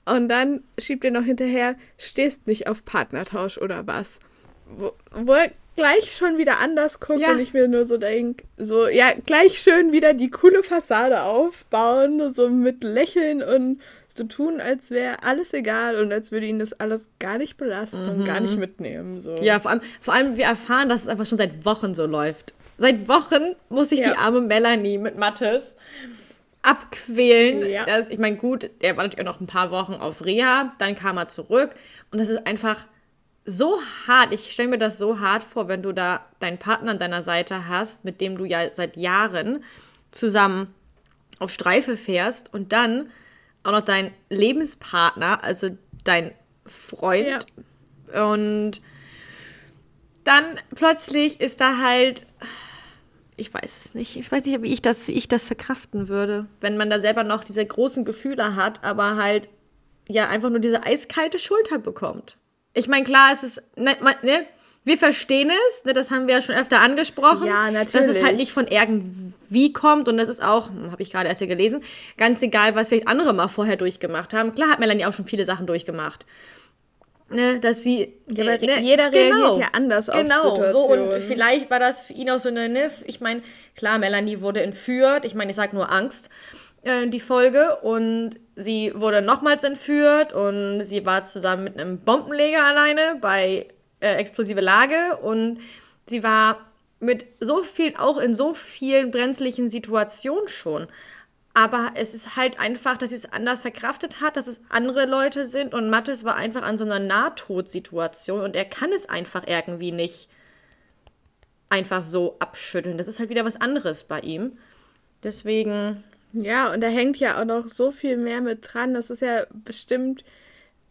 Und dann schiebt er noch hinterher, stehst nicht auf Partnertausch oder was. Wo, wo er gleich schon wieder anders guckt ja. und ich mir nur so denke, so, ja, gleich schön wieder die coole Fassade aufbauen, so mit Lächeln und so tun, als wäre alles egal und als würde ihn das alles gar nicht belasten mhm. und gar nicht mhm. mitnehmen. So. Ja, vor allem, vor allem, wir erfahren, dass es einfach schon seit Wochen so läuft. Seit Wochen muss sich ja. die arme Melanie mit Mattes abquälen. Ja. Das, ich meine, gut, er war natürlich auch noch ein paar Wochen auf Reha, dann kam er zurück und das ist einfach so hart. Ich stelle mir das so hart vor, wenn du da deinen Partner an deiner Seite hast, mit dem du ja seit Jahren zusammen auf Streife fährst und dann auch noch dein Lebenspartner, also dein Freund. Ja. Und dann plötzlich ist da halt, ich weiß es nicht, ich weiß nicht, wie ich das, wie ich das verkraften würde, wenn man da selber noch diese großen Gefühle hat, aber halt ja einfach nur diese eiskalte Schulter bekommt. Ich meine, klar, es ist, ne, ne, wir verstehen es, ne, das haben wir ja schon öfter angesprochen. Ja, natürlich. Dass es halt nicht von irgendwie kommt und das ist auch, hm, habe ich gerade erst hier gelesen, ganz egal, was vielleicht andere mal vorher durchgemacht haben. Klar hat Melanie auch schon viele Sachen durchgemacht. Ne, dass sie. Ja, ne, jeder reagiert genau, ja anders auf Genau, so und vielleicht war das für ihn auch so eine, ne, ich meine, klar, Melanie wurde entführt, ich meine, ich sag nur Angst, äh, die Folge, und sie wurde nochmals entführt und sie war zusammen mit einem Bombenleger alleine bei äh, explosive Lage und sie war mit so viel, auch in so vielen brenzlichen Situationen schon. Aber es ist halt einfach, dass sie es anders verkraftet hat, dass es andere Leute sind und Mattes war einfach an so einer Nahtodsituation und er kann es einfach irgendwie nicht einfach so abschütteln. Das ist halt wieder was anderes bei ihm. Deswegen. Ja, und da hängt ja auch noch so viel mehr mit dran. Das ist ja bestimmt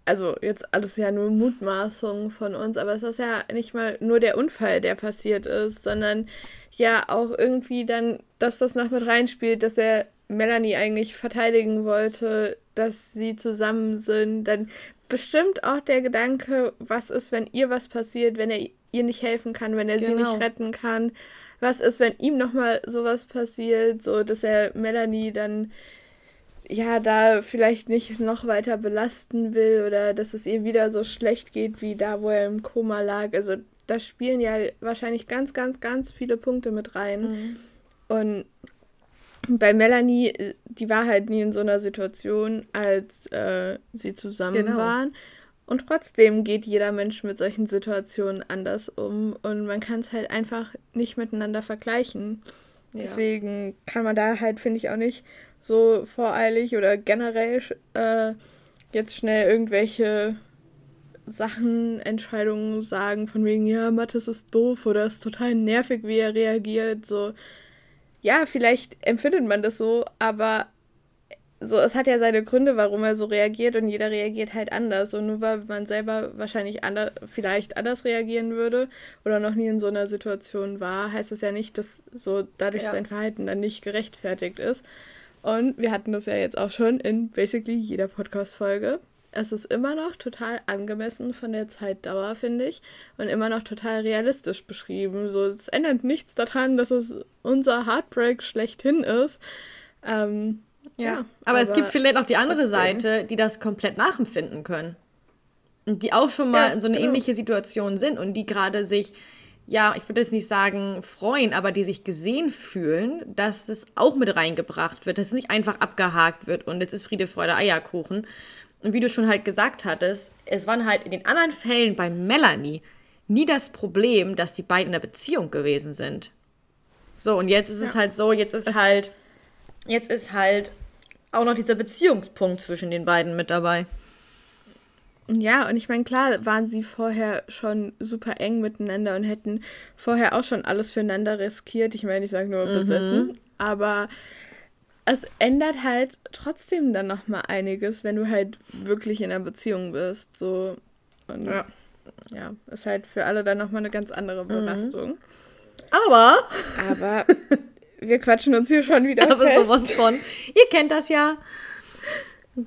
also jetzt alles ja nur Mutmaßungen von uns, aber es ist ja nicht mal nur der Unfall, der passiert ist, sondern ja auch irgendwie dann, dass das noch mit reinspielt, dass er Melanie eigentlich verteidigen wollte, dass sie zusammen sind. Dann bestimmt auch der Gedanke, was ist, wenn ihr was passiert, wenn er ihr nicht helfen kann, wenn er genau. sie nicht genau. retten kann. Was ist, wenn ihm nochmal sowas passiert, so dass er Melanie dann ja, da vielleicht nicht noch weiter belasten will oder dass es ihr wieder so schlecht geht wie da, wo er im Koma lag. Also da spielen ja wahrscheinlich ganz, ganz, ganz viele Punkte mit rein. Mhm. Und bei Melanie, die war halt nie in so einer Situation, als äh, sie zusammen genau. waren. Und trotzdem geht jeder Mensch mit solchen Situationen anders um und man kann es halt einfach nicht miteinander vergleichen. Ja. Deswegen kann man da halt, finde ich, auch nicht so voreilig oder generell äh, jetzt schnell irgendwelche Sachen, Entscheidungen sagen, von wegen, ja, Mathis ist doof oder ist total nervig, wie er reagiert. So, ja, vielleicht empfindet man das so, aber so, es hat ja seine Gründe, warum er so reagiert und jeder reagiert halt anders. Und nur weil man selber wahrscheinlich anders, vielleicht anders reagieren würde oder noch nie in so einer Situation war, heißt es ja nicht, dass so dadurch ja. sein Verhalten dann nicht gerechtfertigt ist. Und wir hatten das ja jetzt auch schon in basically jeder Podcast-Folge. Es ist immer noch total angemessen von der Zeitdauer, finde ich, und immer noch total realistisch beschrieben. So, es ändert nichts daran, dass es unser Heartbreak schlechthin ist. Ähm, ja, ja, aber, aber, es gibt vielleicht auch die andere Seite, die das komplett nachempfinden können. Und die auch schon mal ja, in so eine genau. ähnliche Situation sind und die gerade sich ja, ich würde jetzt nicht sagen freuen, aber die sich gesehen fühlen, dass es auch mit reingebracht wird, dass es nicht einfach abgehakt wird und jetzt ist Friede, Freude, Eierkuchen. Und wie du schon halt gesagt hattest, es waren halt in den anderen Fällen bei Melanie nie das Problem, dass die beiden in einer Beziehung gewesen sind. So, und jetzt ist ja. es halt so, jetzt ist es halt, jetzt ist halt auch noch dieser Beziehungspunkt zwischen den beiden mit dabei. Ja, und ich meine, klar waren sie vorher schon super eng miteinander und hätten vorher auch schon alles füreinander riskiert. Ich meine, ich sage nur mhm. besessen, aber es ändert halt trotzdem dann noch mal einiges, wenn du halt wirklich in einer Beziehung bist, so und ja, ja ist halt für alle dann noch mal eine ganz andere mhm. Belastung. Mhm. Aber aber wir quatschen uns hier schon wieder aber fest. sowas von. Ihr kennt das ja.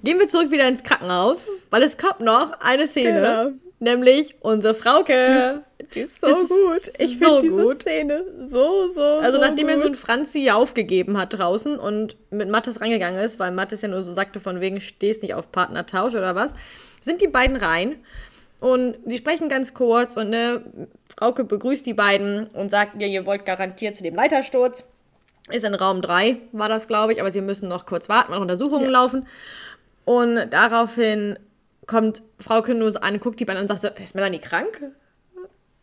Gehen wir zurück wieder ins Krankenhaus, weil es kommt noch eine Szene, genau. nämlich unsere Frauke. Die ist, so das gut. Ich so finde diese gut. Szene so, so, Also so nachdem gut. er so ein Franzi aufgegeben hat draußen und mit Mattes reingegangen ist, weil Mattes ja nur so sagte von wegen, stehst nicht auf Partnertausch oder was, sind die beiden rein und sie sprechen ganz kurz und ne, Frauke begrüßt die beiden und sagt, ja, ihr wollt garantiert zu dem Leitersturz. Ist in Raum 3, war das, glaube ich, aber sie müssen noch kurz warten, noch Untersuchungen ja. laufen. Und daraufhin kommt Frau Knus an, guckt die beiden und sagt so, ist Melanie krank?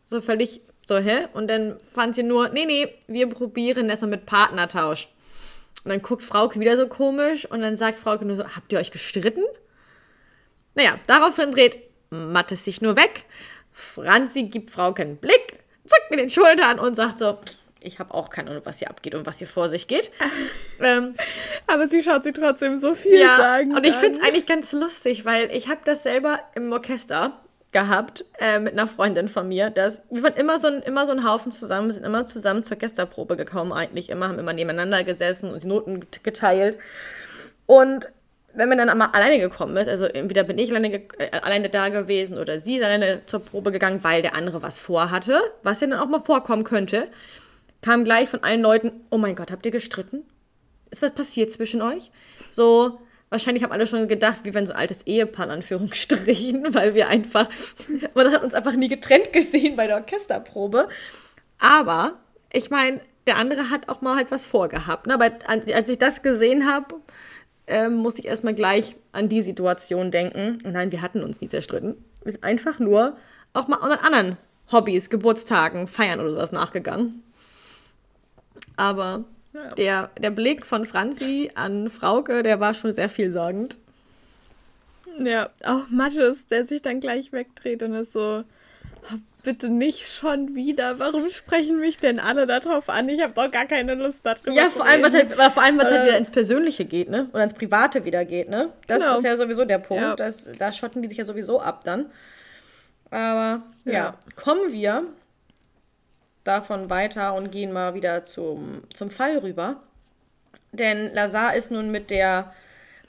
So völlig so, hä? Und dann fand sie nur, nee, nee, wir probieren erstmal mit Partnertausch. Und dann guckt Frauke wieder so komisch und dann sagt Frauke nur so, habt ihr euch gestritten? Naja, daraufhin dreht Mattes sich nur weg. Franzi gibt Frauke einen Blick, zuckt mit den Schultern und sagt so, ich habe auch keine Ahnung, was hier abgeht und was hier vor sich geht. ähm, Aber sie schaut sie trotzdem so viel ja, sagen. Und ich finde es eigentlich ganz lustig, weil ich habe das selber im Orchester gehabt äh, mit einer Freundin von mir. Dass, wir waren immer so, ein, immer so ein Haufen zusammen, wir sind immer zusammen zur Orchesterprobe gekommen, eigentlich immer, haben immer nebeneinander gesessen und die Noten geteilt. Und wenn man dann einmal alleine gekommen ist, also entweder bin ich alleine, äh, alleine da gewesen oder sie ist alleine zur Probe gegangen, weil der andere was vorhatte, was ja dann auch mal vorkommen könnte, kam gleich von allen Leuten, oh mein Gott, habt ihr gestritten? Ist was passiert zwischen euch? So, wahrscheinlich haben alle schon gedacht, wie wenn so ein altes Ehepaar in Anführungsstrichen, weil wir einfach, man hat uns einfach nie getrennt gesehen bei der Orchesterprobe. Aber, ich meine, der andere hat auch mal halt was vorgehabt. Ne? Aber als ich das gesehen habe, ähm, musste ich erstmal gleich an die Situation denken. Nein, wir hatten uns nie zerstritten. Wir sind einfach nur auch mal unseren anderen Hobbys, Geburtstagen, Feiern oder sowas nachgegangen. Aber ja. der, der Blick von Franzi an Frauke, der war schon sehr vielsagend. Ja, auch Mattes, der sich dann gleich wegdreht und ist so, oh, bitte nicht schon wieder. Warum sprechen mich denn alle darauf an? Ich habe doch gar keine Lust darüber. Ja, vor allem, was halt, vor allem, was halt wieder ins Persönliche geht, ne? Oder ins Private wieder geht, ne? Das genau. ist ja sowieso der Punkt. Ja. Das, da schotten die sich ja sowieso ab dann. Aber ja, ja. kommen wir davon weiter und gehen mal wieder zum, zum Fall rüber. Denn Lazar ist nun mit der,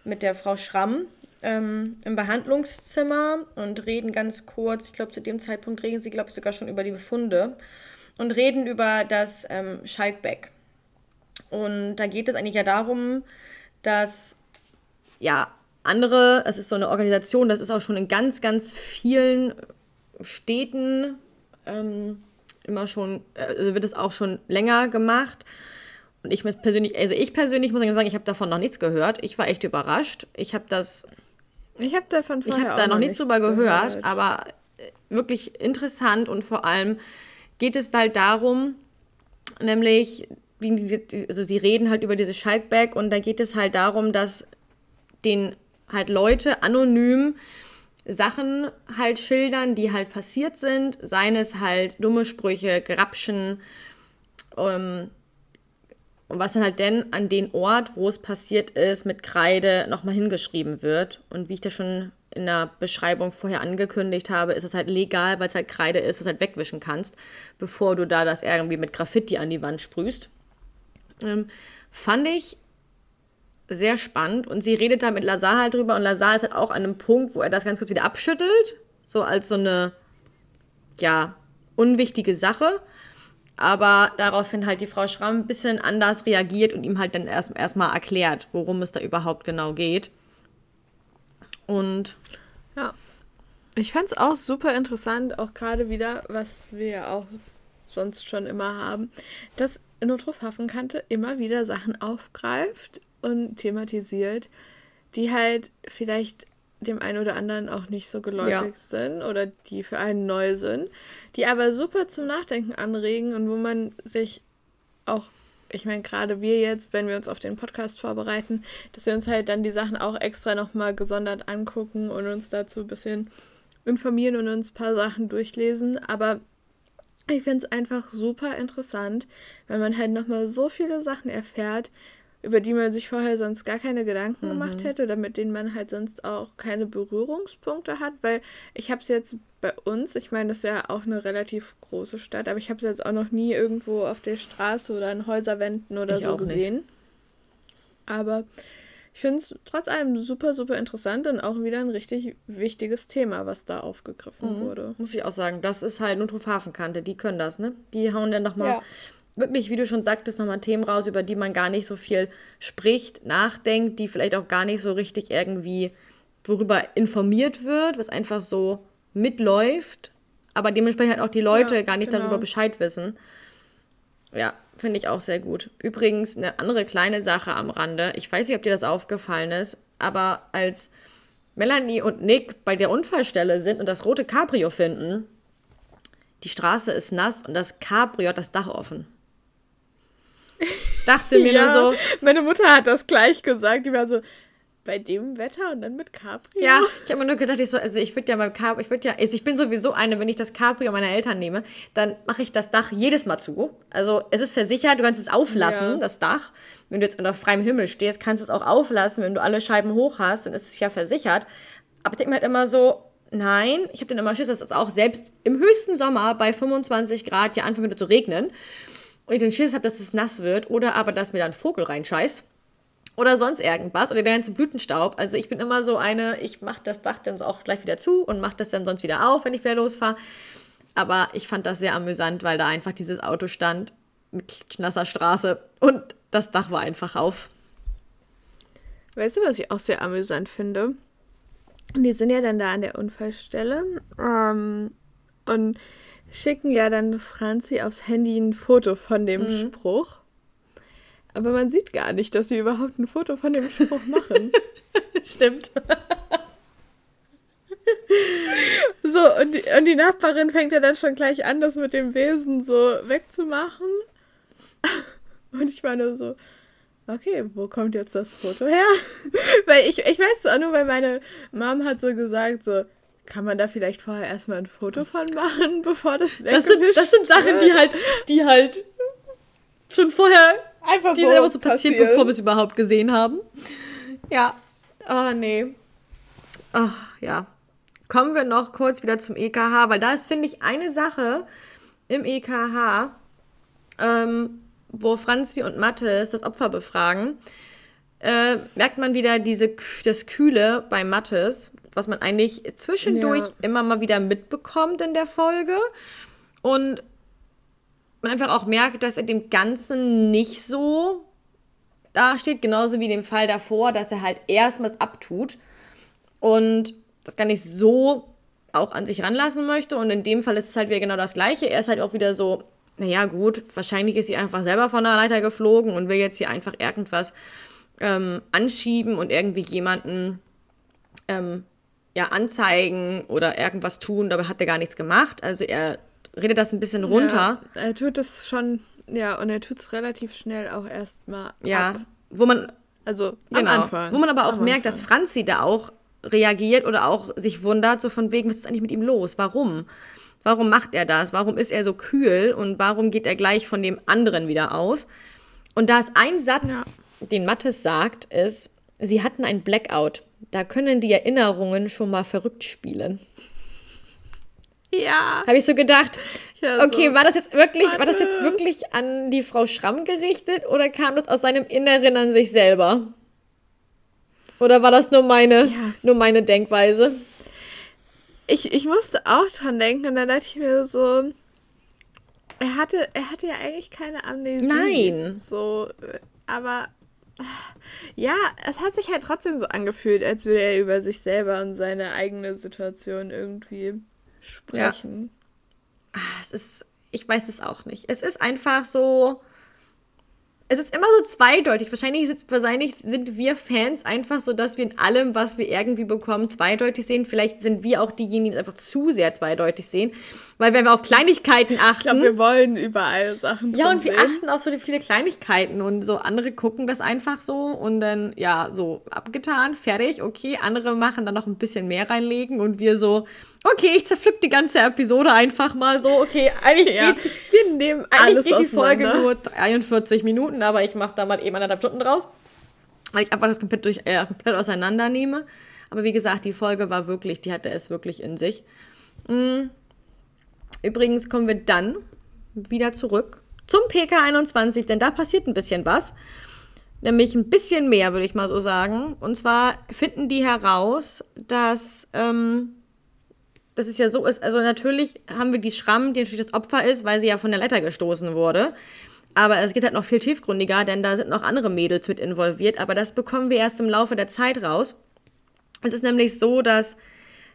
mit der Frau Schramm ähm, im Behandlungszimmer und reden ganz kurz, ich glaube zu dem Zeitpunkt reden sie, glaube ich, sogar schon über die Befunde und reden über das ähm, Schalkbeck. Und da geht es eigentlich ja darum, dass ja andere, es ist so eine Organisation, das ist auch schon in ganz, ganz vielen Städten ähm, immer schon, also wird es auch schon länger gemacht. Und ich persönlich, also ich persönlich muss sagen, ich habe davon noch nichts gehört. Ich war echt überrascht. Ich habe das. Ich habe davon Ich habe da noch nichts drüber gehört, gehört, aber äh, wirklich interessant und vor allem geht es halt darum, nämlich, also sie reden halt über diese Schalkback und da geht es halt darum, dass den halt Leute anonym Sachen halt schildern, die halt passiert sind. Seien es halt dumme Sprüche, Grapschen. Ähm, und was dann halt denn an den Ort, wo es passiert ist, mit Kreide nochmal hingeschrieben wird. Und wie ich das schon in der Beschreibung vorher angekündigt habe, ist es halt legal, weil es halt Kreide ist, was du halt wegwischen kannst, bevor du da das irgendwie mit Graffiti an die Wand sprühst. Ähm, fand ich sehr spannend und sie redet da mit Lazar halt drüber und Lazar ist halt auch an einem Punkt, wo er das ganz kurz wieder abschüttelt, so als so eine, ja, unwichtige Sache. Aber daraufhin halt die Frau Schramm ein bisschen anders reagiert und ihm halt dann erst erstmal erklärt, worum es da überhaupt genau geht. Und ja. Ich fand es auch super interessant, auch gerade wieder, was wir ja auch sonst schon immer haben, dass Notruf Hafenkante immer wieder Sachen aufgreift und thematisiert, die halt vielleicht dem einen oder anderen auch nicht so geläufig ja. sind oder die für einen neu sind, die aber super zum Nachdenken anregen und wo man sich auch, ich meine, gerade wir jetzt, wenn wir uns auf den Podcast vorbereiten, dass wir uns halt dann die Sachen auch extra nochmal gesondert angucken und uns dazu ein bisschen informieren und uns ein paar Sachen durchlesen, aber ich finde es einfach super interessant, weil man halt nochmal so viele Sachen erfährt, über die man sich vorher sonst gar keine Gedanken mhm. gemacht hätte oder mit denen man halt sonst auch keine Berührungspunkte hat, weil ich habe es jetzt bei uns, ich meine, das ist ja auch eine relativ große Stadt, aber ich habe es jetzt auch noch nie irgendwo auf der Straße oder in Häuserwänden oder ich so gesehen. Nicht. Aber ich finde es trotz allem super, super interessant und auch wieder ein richtig wichtiges Thema, was da aufgegriffen mhm. wurde. Muss ich auch sagen, das ist halt Notruf Hafenkante, die können das, ne? Die hauen dann nochmal ja. Wirklich, wie du schon sagtest, nochmal Themen raus, über die man gar nicht so viel spricht, nachdenkt, die vielleicht auch gar nicht so richtig irgendwie, worüber informiert wird, was einfach so mitläuft, aber dementsprechend halt auch die Leute ja, gar nicht genau. darüber Bescheid wissen. Ja, Finde ich auch sehr gut. Übrigens, eine andere kleine Sache am Rande. Ich weiß nicht, ob dir das aufgefallen ist, aber als Melanie und Nick bei der Unfallstelle sind und das rote Cabrio finden, die Straße ist nass und das Cabrio hat das Dach offen. Ich dachte mir ja, nur so. Meine Mutter hat das gleich gesagt. Die war so, bei dem Wetter und dann mit Cabrio? Ja, ich habe mir nur gedacht, ich so, also ich würde ja beim Cabrio, ich würde ja, also ich bin sowieso eine, wenn ich das Cabrio meiner Eltern nehme, dann mache ich das Dach jedes Mal zu. Also es ist versichert, du kannst es auflassen, ja. das Dach. Wenn du jetzt unter freiem Himmel stehst, kannst du es auch auflassen. Wenn du alle Scheiben hoch hast, dann ist es ja versichert. Aber ich denke mir halt immer so, nein, ich habe dann immer Schiss, dass es auch selbst im höchsten Sommer bei 25 Grad ja anfängt zu regnen und ich den Schiss habe, dass es nass wird oder aber, dass mir dann ein Vogel reinscheißt oder sonst irgendwas oder der ganze Blütenstaub. Also ich bin immer so eine, ich mache das Dach dann auch gleich wieder zu und mache das dann sonst wieder auf, wenn ich wieder losfahre. Aber ich fand das sehr amüsant, weil da einfach dieses Auto stand mit schnasser Straße und das Dach war einfach auf. Weißt du, was ich auch sehr amüsant finde? Die sind ja dann da an der Unfallstelle ähm, und schicken ja dann Franzi aufs Handy ein Foto von dem mhm. Spruch. Aber man sieht gar nicht, dass sie überhaupt ein Foto von dem Spruch machen. Stimmt. so, und die, und die Nachbarin fängt ja dann schon gleich an, das mit dem Wesen so wegzumachen. Und ich war nur so, okay, wo kommt jetzt das Foto her? weil ich, ich weiß es auch nur, weil meine Mom hat so gesagt, so, kann man da vielleicht vorher erstmal ein Foto von machen, bevor das weg das sind, das sind Sachen, die halt, die halt schon vorher Einfach die so. Die sind aber so passiert, passiert, bevor wir es überhaupt gesehen haben. Ja. Oh, nee. Ach, ja. Kommen wir noch kurz wieder zum EKH, weil da ist, finde ich, eine Sache im EKH, ähm, wo Franzi und Mattes das Opfer befragen, äh, merkt man wieder diese, das Kühle bei Mattes, was man eigentlich zwischendurch ja. immer mal wieder mitbekommt in der Folge. Und man einfach auch merkt, dass er dem Ganzen nicht so dasteht, genauso wie dem Fall davor, dass er halt erstmals abtut und das gar nicht so auch an sich ranlassen möchte. Und in dem Fall ist es halt wieder genau das Gleiche. Er ist halt auch wieder so, naja, gut, wahrscheinlich ist sie einfach selber von der Leiter geflogen und will jetzt hier einfach irgendwas ähm, anschieben und irgendwie jemanden ähm, ja, anzeigen oder irgendwas tun. Dabei hat er gar nichts gemacht. Also er redet das ein bisschen runter. Ja, er tut es schon, ja, und er tut es relativ schnell auch erstmal. Ja, ab. wo man. Also genau, am Anfang. Wo man aber auch merkt, dass Franzi da auch reagiert oder auch sich wundert, so von wegen, was ist eigentlich mit ihm los? Warum? Warum macht er das? Warum ist er so kühl und warum geht er gleich von dem anderen wieder aus? Und da ist ein Satz, ja. den Mattes sagt, ist, sie hatten ein Blackout. Da können die Erinnerungen schon mal verrückt spielen. Ja. Habe ich so gedacht. Ja, okay, so. war das jetzt wirklich, Warte. war das jetzt wirklich an die Frau Schramm gerichtet oder kam das aus seinem Inneren an sich selber? Oder war das nur meine, Ja. nur meine Denkweise? Ich, ich musste auch dran denken und dann dachte ich mir so, er hatte, er hatte ja eigentlich keine Amnesie. Nein. So, äh, aber ja, es hat sich halt trotzdem so angefühlt, als würde er über sich selber und seine eigene Situation irgendwie sprechen. Ah, Es ist, ich weiß es auch nicht. Es ist einfach so. Es ist immer so zweideutig. Wahrscheinlich, sind- wahrscheinlich sind wir Fans einfach so, dass wir in allem, was wir irgendwie bekommen, zweideutig sehen. Vielleicht sind wir auch diejenigen, die es einfach zu sehr zweideutig sehen. Weil wenn wir auf Kleinigkeiten achten. Ich glaube, wir wollen überall Sachen Ja, und wir sehen. achten auf so die viele Kleinigkeiten und so andere gucken das einfach so und dann, ja, so abgetan, fertig, okay. Andere machen dann noch ein bisschen mehr reinlegen und wir so, okay, ich zerpflück die ganze Episode einfach mal so, okay, eigentlich Ja, geht's, nehmen eigentlich alles geht die Folge nur 43 Minuten, aber ich mache da mal eben anderthalb Stunden draus, weil ich einfach das komplett, durch, äh, komplett auseinander nehme. Aber wie gesagt, die Folge war wirklich, die hatte es wirklich in sich. Mm. Übrigens kommen wir dann wieder zurück zum PK21, denn da passiert ein bisschen was. Nämlich ein bisschen mehr, würde ich mal so sagen. Und zwar finden die heraus, dass ähm, dass es ja so ist, also natürlich haben wir die Schramm, die natürlich das Opfer ist, weil sie ja von der Leiter gestoßen wurde. Aber es geht halt noch viel tiefgründiger, denn da sind noch andere Mädels mit involviert. Aber das bekommen wir erst im Laufe der Zeit raus. Es ist nämlich so, dass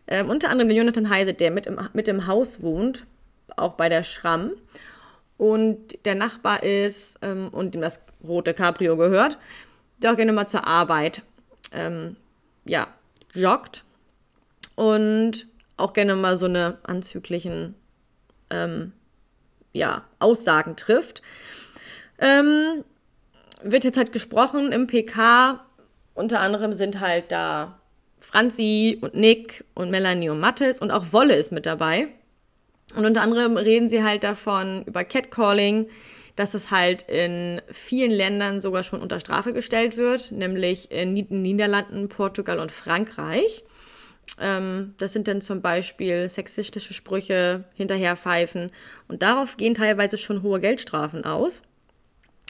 ähm, unter anderem der Jonathan Heise, der mit im, mit im Haus wohnt, auch bei der Schramm, und der Nachbar ist ähm, und dem das rote Cabrio gehört, der auch gerne mal zur Arbeit ähm, ja, joggt und auch gerne mal so eine anzüglichen ähm, ja, Aussagen trifft. Ähm, wird jetzt halt gesprochen im PK. Unter anderem sind halt da Franzi und Nick und Melanie und Mattes und auch Wolle ist mit dabei. Und unter anderem reden sie halt davon über Catcalling, dass es halt in vielen Ländern sogar schon unter Strafe gestellt wird, nämlich in Nied- Niederlanden, Portugal und Frankreich. Ähm, das sind dann zum Beispiel sexistische Sprüche, hinterherpfeifen und darauf gehen teilweise schon hohe Geldstrafen aus.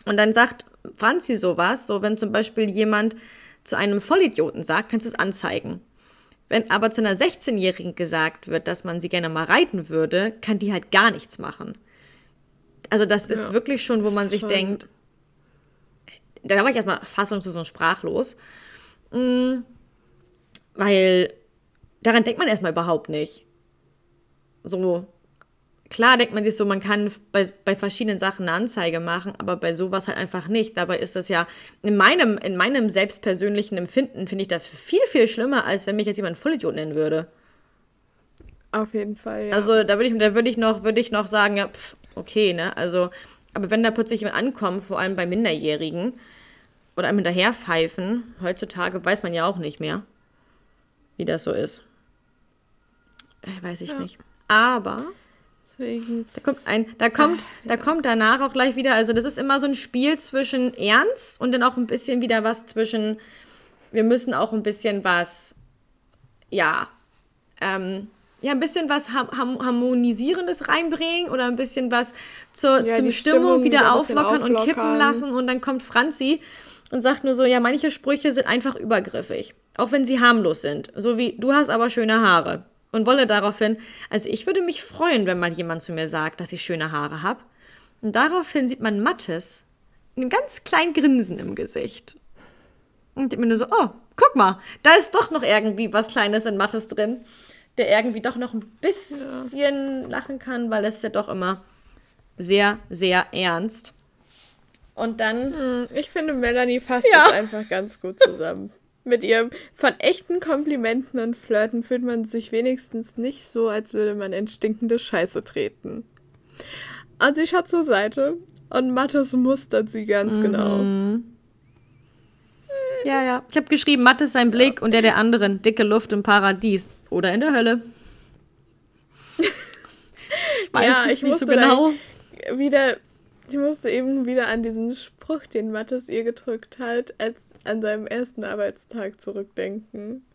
Und dann sagt Franzi sowas, so wenn zum Beispiel jemand zu einem Vollidioten sagt, kannst du es anzeigen. Wenn aber zu einer 16-Jährigen gesagt wird, dass man sie gerne mal reiten würde, kann die halt gar nichts machen. Also das ist Ja, wirklich schon, wo man ist sich denkt, da war ich erstmal fassungslos und sprachlos. Mm, Weil daran denkt man erstmal überhaupt nicht. So, klar denkt man sich so, man kann bei, bei verschiedenen Sachen eine Anzeige machen, aber bei sowas halt einfach nicht. Dabei ist das ja, in meinem, in meinem selbstpersönlichen Empfinden finde ich das viel, viel schlimmer, als wenn mich jetzt jemand Vollidiot nennen würde. Auf jeden Fall, ja. Also da würde ich, da würde ich noch, würde ich noch sagen, ja, pf, okay, ne? Also, aber wenn da plötzlich jemand ankommt, vor allem bei Minderjährigen, oder einem hinterherpfeifen, heutzutage weiß man ja auch nicht mehr, wie das so ist. Äh, weiß ich Ja. nicht. Aber Deswegen da kommt ein, da kommt, da kommt danach auch gleich wieder, also das ist immer so ein Spiel zwischen Ernst und dann auch ein bisschen wieder was zwischen, wir müssen auch ein bisschen was, ja, ähm, ja, ein bisschen was ham harmonisierendes reinbringen oder ein bisschen was zur, Ja, zum Stimmung, Stimmung wieder wieder bisschen auflockern und kippen auflockern. lassen und dann kommt Franzi und sagt nur so, ja, manche Sprüche sind einfach übergriffig, auch wenn sie harmlos sind, so wie du hast aber schöne Haare und wolle daraufhin, also ich würde mich freuen, wenn mal jemand zu mir sagt, dass ich schöne Haare habe. Und daraufhin sieht man Mattes mit einem ganz kleinen Grinsen im Gesicht. Und ich mir nur so, oh, guck mal, da ist doch noch irgendwie was Kleines in Mattes drin, der irgendwie doch noch ein bisschen lachen kann, weil es ist ja doch immer sehr, sehr ernst. Und dann, Hm, Ich finde, Melanie fasst Ja. das einfach ganz gut zusammen. Mit ihrem von echten Komplimenten und Flirten fühlt man sich wenigstens nicht so, als würde man in stinkende Scheiße treten. Und sie schaut zur Seite und Mattes mustert sie ganz Mhm. genau. ja, ja, ich habe geschrieben, Mattes sein Blick und der der anderen, dicke Luft im Paradies oder in der Hölle. Ich weiß Ja, es ich nicht so genau. Wieder, ich musste eben wieder an diesen Spruch, den Mattes ihr gedrückt hat, als an seinem ersten Arbeitstag zurückdenken.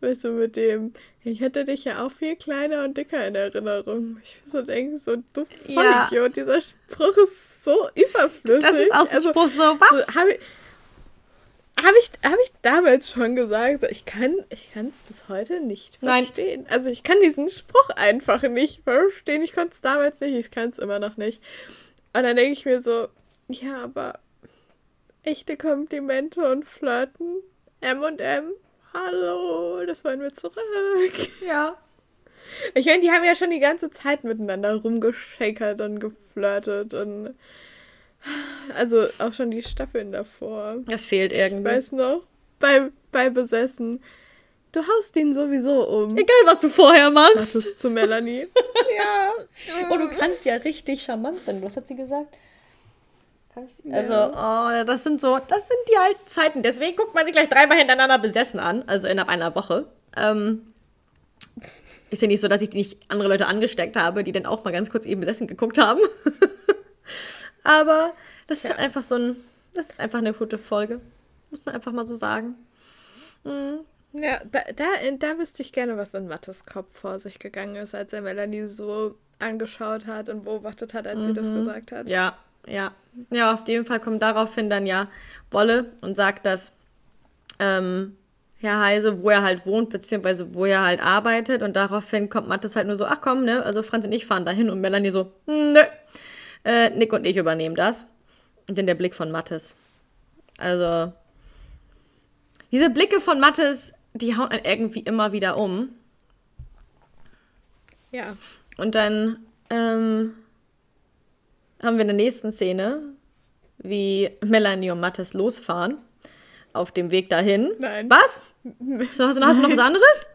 Weißt du, mit dem, ich hätte dich ja auch viel kleiner und dicker in Erinnerung. Ich so denke, so, du Ja. Vollidiot, dieser Spruch ist so überflüssig. Das ist auch so ein Also, Spruch, so, was? so, habe ich, hab ich, damals schon gesagt, ich kann ich es bis heute nicht Nein. verstehen. Also ich kann diesen Spruch einfach nicht verstehen. Ich konnte es damals nicht, ich kann es immer noch nicht. Und dann denke ich mir so, ja, aber echte Komplimente und Flirten, M und M, hallo, das wollen wir zurück. Ja. Ich meine, die haben ja schon die ganze Zeit miteinander rumgeschäkert und geflirtet und also auch schon die Staffeln davor. Das fehlt Ich irgendwie. weiß noch, bei, bei Besessen. Du haust ihn sowieso um. Egal, was du vorher Das machst. ist zu Melanie. ja. Oh, du kannst ja richtig charmant sein. Was hat sie gesagt? Kannst, Ja. also, oh, das sind so, das sind die alten Zeiten. Deswegen guckt man sich gleich dreimal hintereinander besessen an, also innerhalb einer Woche. Ähm, ist ja nicht so, dass ich nicht andere Leute angesteckt habe, die dann auch mal ganz kurz eben besessen geguckt haben. Aber das ist Ja. halt einfach so ein, das ist einfach eine gute Folge. Muss man einfach mal so sagen. Ja, da, da, da wüsste ich gerne, was in Mattes Kopf vor sich gegangen ist, als er Melanie so angeschaut hat und beobachtet hat, als sie das gesagt hat. Ja, ja. Ja, auf jeden Fall kommt daraufhin dann ja Wolle und sagt, dass ähm, Herr Heise, wo er halt wohnt, beziehungsweise wo er halt arbeitet. Und daraufhin kommt Mattes halt nur so, ach komm, ne? Also Franz und ich fahren dahin und Melanie so, "Hm, nö. Äh, Nick und ich übernehmen das. Und dann der Blick von Mattes. Also, diese Blicke von Mattes, die hauen einen irgendwie immer wieder um. Ja. Und dann ähm, haben wir in der nächsten Szene, wie Melanie und Mattes losfahren. Auf dem Weg dahin. Nein. Was? So, hast, du, hast du noch was anderes?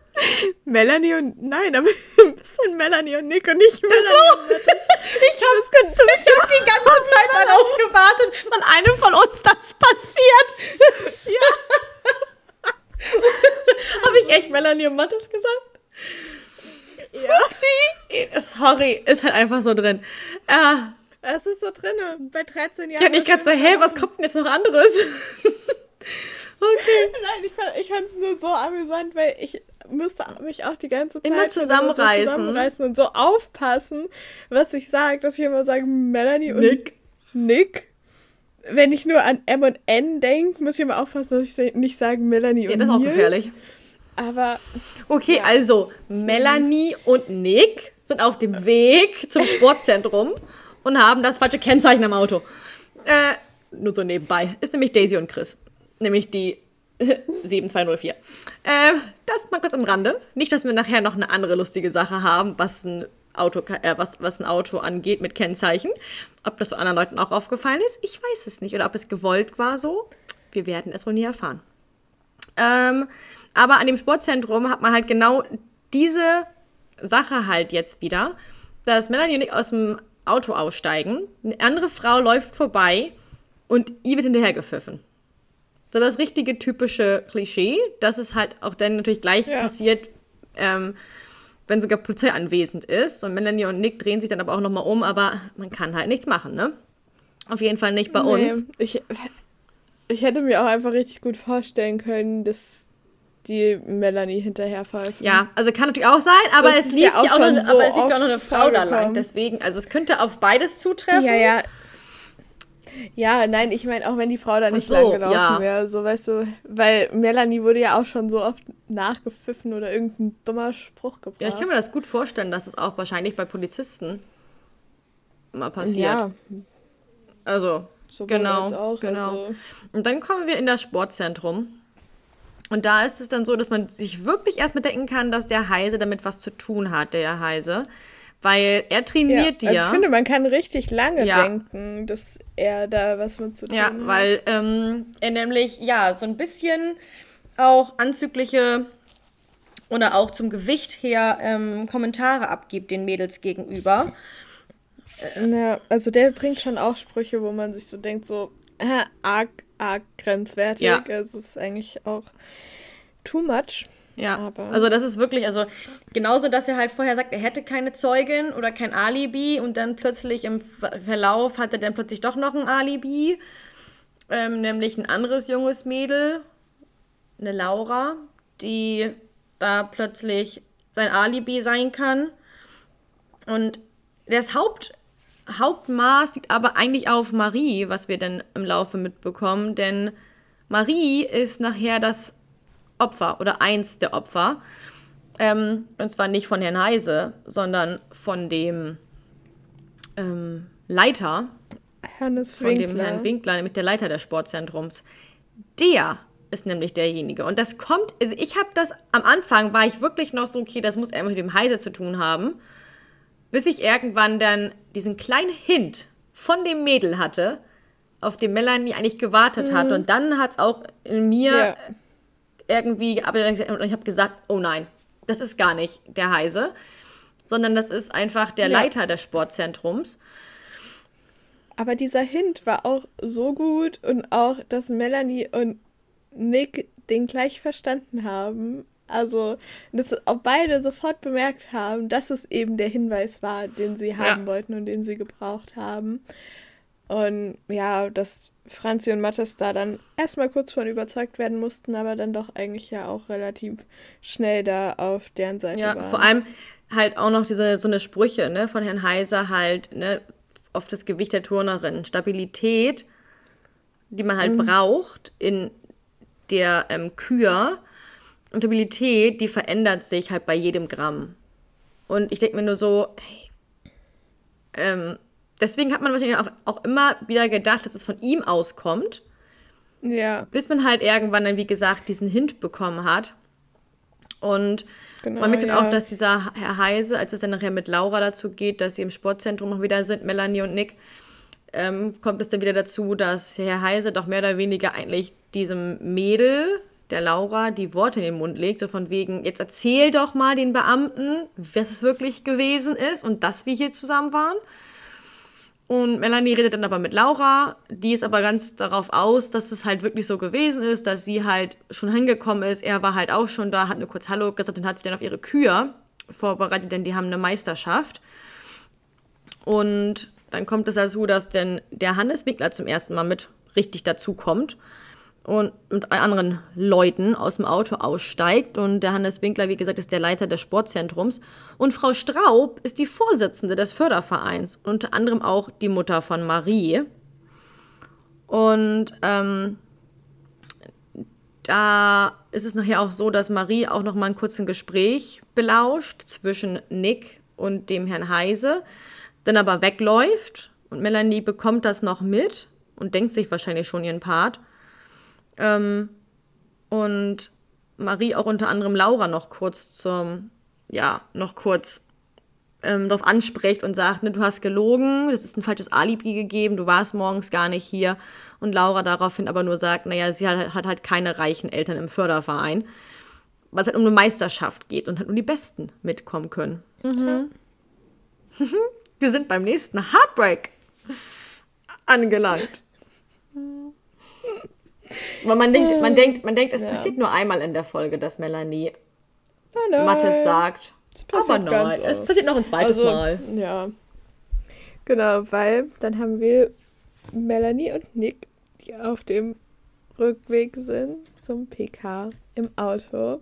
Melanie und. Nein, aber ein bisschen Melanie und Nick und nicht Melanie. So. Ich habe ich hab die ganze Zeit darauf gewartet, wann einem von uns das passiert. Ja. habe ich echt Melanie und Mattes gesagt? Ja. Upsi. Sorry, ist halt einfach so drin. Ah, Es ist so drin. Bei 13 Jahren. ich hab nicht gerade so, hä, was kommt denn jetzt noch anderes? Okay. Nein, ich, fand- ich fand es nur so amüsant, weil ich müsste mich auch die ganze Zeit Immer zusammenreißen. So zusammenreißen und so aufpassen, was ich sage, dass ich immer sage Melanie und Nick. Nick. Wenn ich nur an M und N denke, muss ich immer aufpassen, dass ich nicht sage Melanie Ja, und das ist auch Nils. gefährlich. Aber Okay, Ja. also Melanie und Nick sind auf dem Weg zum Sportzentrum und haben das falsche Kennzeichen am Auto. Äh, nur so nebenbei. Ist nämlich Daisy und Chris. Nämlich die 7204. Äh, das mal kurz am Rande. Nicht, dass wir nachher noch eine andere lustige Sache haben, was ein Auto, äh, was, was ein Auto angeht mit Kennzeichen. Ob das anderen Leuten auch aufgefallen ist, ich weiß es nicht. Oder ob es gewollt war so. Wir werden es wohl nie erfahren. Ähm, aber an dem Sportzentrum hat man halt genau diese Sache halt jetzt wieder, dass Melanie und ich aus dem Auto aussteigen, eine andere Frau läuft vorbei und ihr wird hinterhergepfiffen. So das richtige typische Klischee, dass es halt auch dann natürlich gleich Ja. passiert, ähm, wenn sogar Polizei anwesend ist. Und Melanie und Nick drehen sich dann aber auch nochmal um, aber man kann halt nichts machen, ne? Auf jeden Fall nicht bei nee, uns. ich, ich hätte mir auch einfach richtig gut vorstellen können, dass die Melanie hinterher pfeifen. Ja, also kann natürlich auch sein, aber Das es lief ja auch auch, noch, so aber es lief ja auch noch eine Frau da lang. Deswegen, also es könnte auf beides zutreffen. Ja, ja. Ja, nein, ich meine, auch wenn die Frau da nicht so, lang gelaufen ja. wäre, so weißt du, weil Melanie wurde ja auch schon so oft nachgepfiffen oder irgendein dummer Spruch gebracht. Ja, ich kann mir das gut vorstellen, dass es auch wahrscheinlich bei Polizisten mal passiert. Ja, Also, so genau, auch. genau. Also, Und dann kommen wir in das Sportzentrum. Und da ist es dann so, dass man sich wirklich erstmal denken kann, dass der Heise damit was zu tun hat, der Heise. Weil er ja. trainiert Also ja. ich finde, man kann richtig lange Ja. denken, dass er da was mit zu tun Ja, hat. weil ähm, er nämlich, ja, so ein bisschen auch anzügliche oder auch zum Gewicht her ähm, Kommentare abgibt den Mädels gegenüber. Ja, also der bringt schon auch Sprüche, wo man sich so denkt, so äh, arg, arg grenzwertig. Ja. Also es ist eigentlich auch too much. Ja, Aber- also das ist wirklich, also genauso, dass er halt vorher sagt, er hätte keine Zeugin oder kein Alibi und dann plötzlich im Ver- Verlauf hat er dann plötzlich doch noch ein Alibi, ähm, nämlich ein anderes junges Mädel, eine Laura, die da plötzlich sein Alibi sein kann. Und das Haupt, Hauptmaß liegt aber eigentlich auf Marie, was wir dann im Laufe mitbekommen, denn Marie ist nachher das Opfer oder eins der Opfer. Ähm, und zwar nicht von Herrn Heise, sondern von dem ähm, Leiter. Hannes von Winkler. dem Herrn Winkler, nämlich der Leiter des Sportzentrums. Der ist nämlich derjenige. Und das kommt, also ich habe das, am Anfang war ich wirklich noch so, okay, das muss irgendwas mit dem Heise zu tun haben. Bis ich irgendwann dann diesen kleinen Hint von dem Mädel hatte, auf den Melanie eigentlich gewartet mhm. hat. Und dann hat es auch in mir ja. Irgendwie, aber und ich habe gesagt, oh nein, das ist gar nicht der Heise, sondern das ist einfach der ja. Leiter des Sportzentrums. Aber dieser Hint war auch so gut und auch, dass Melanie und Nick den gleich verstanden haben. Also, dass auch beide sofort bemerkt haben, dass es eben der Hinweis war, den sie haben ja. wollten und den sie gebraucht haben. Und ja, dass Franzi und Mattes da dann erstmal kurz von überzeugt werden mussten, aber dann doch eigentlich ja auch relativ schnell da auf deren Seite ja, waren. Ja, vor allem halt auch noch diese so eine Sprüche ne, von Herrn Heiser halt ne, auf das Gewicht der Turnerin. Stabilität, die man halt mhm. braucht in der ähm, Kür und Stabilität, die verändert sich halt bei jedem Gramm. Und ich denke mir nur so, hey, ähm, deswegen hat man wahrscheinlich auch, auch immer wieder gedacht, dass es von ihm auskommt. Ja. Bis man halt irgendwann dann, wie gesagt, diesen Hint bekommen hat. Und genau, man merkt ja. auch, dass dieser Herr Heise, als es dann nachher mit Laura dazu geht, dass sie im Sportzentrum noch wieder sind, Melanie und Nick, ähm, kommt es dann wieder dazu, dass Herr Heise doch mehr oder weniger eigentlich diesem Mädel, der Laura, die Worte in den Mund legt, so von wegen, jetzt erzähl doch mal den Beamten, was es wirklich gewesen ist und dass wir hier zusammen waren. Und Melanie redet dann aber mit Laura, die ist aber ganz darauf aus, dass es halt wirklich so gewesen ist, dass sie halt schon hingekommen ist. Er war halt auch schon da, hat nur kurz Hallo gesagt und hat sich dann auf ihre Kühe vorbereitet, denn die haben eine Meisterschaft. Und dann kommt es dazu, dass denn der Hannes Winkler zum ersten Mal mit richtig dazu kommt und mit anderen Leuten aus dem Auto aussteigt. Und der Hannes Winkler, wie gesagt, ist der Leiter des Sportzentrums. Und Frau Straub ist die Vorsitzende des Fördervereins. Unter anderem auch die Mutter von Marie. Und ähm, da ist es nachher auch so, dass Marie auch noch mal ein kurzes Gespräch belauscht zwischen Nick und dem Herrn Heise, dann aber wegläuft. Und Melanie bekommt das noch mit und denkt sich wahrscheinlich schon ihren Part ähm, und Marie auch unter anderem Laura noch kurz zum, ja, noch kurz ähm, darauf anspricht und sagt, ne, du hast gelogen, das ist ein falsches Alibi gegeben, du warst morgens gar nicht hier. Und Laura daraufhin aber nur sagt, naja, sie hat, hat halt keine reichen Eltern im Förderverein, weil es halt um eine Meisterschaft geht und halt nur die Besten mitkommen können. Mhm. Wir sind beim nächsten Heartbreak angelangt. Weil man denkt, man denkt, man denkt, es ja. passiert nur einmal in der Folge, dass Melanie nein, Mattes sagt. Aber nein, es passiert noch ein zweites also, Mal. Ja. Genau, weil dann haben wir Melanie und Nick, die auf dem Rückweg sind zum PK im Auto.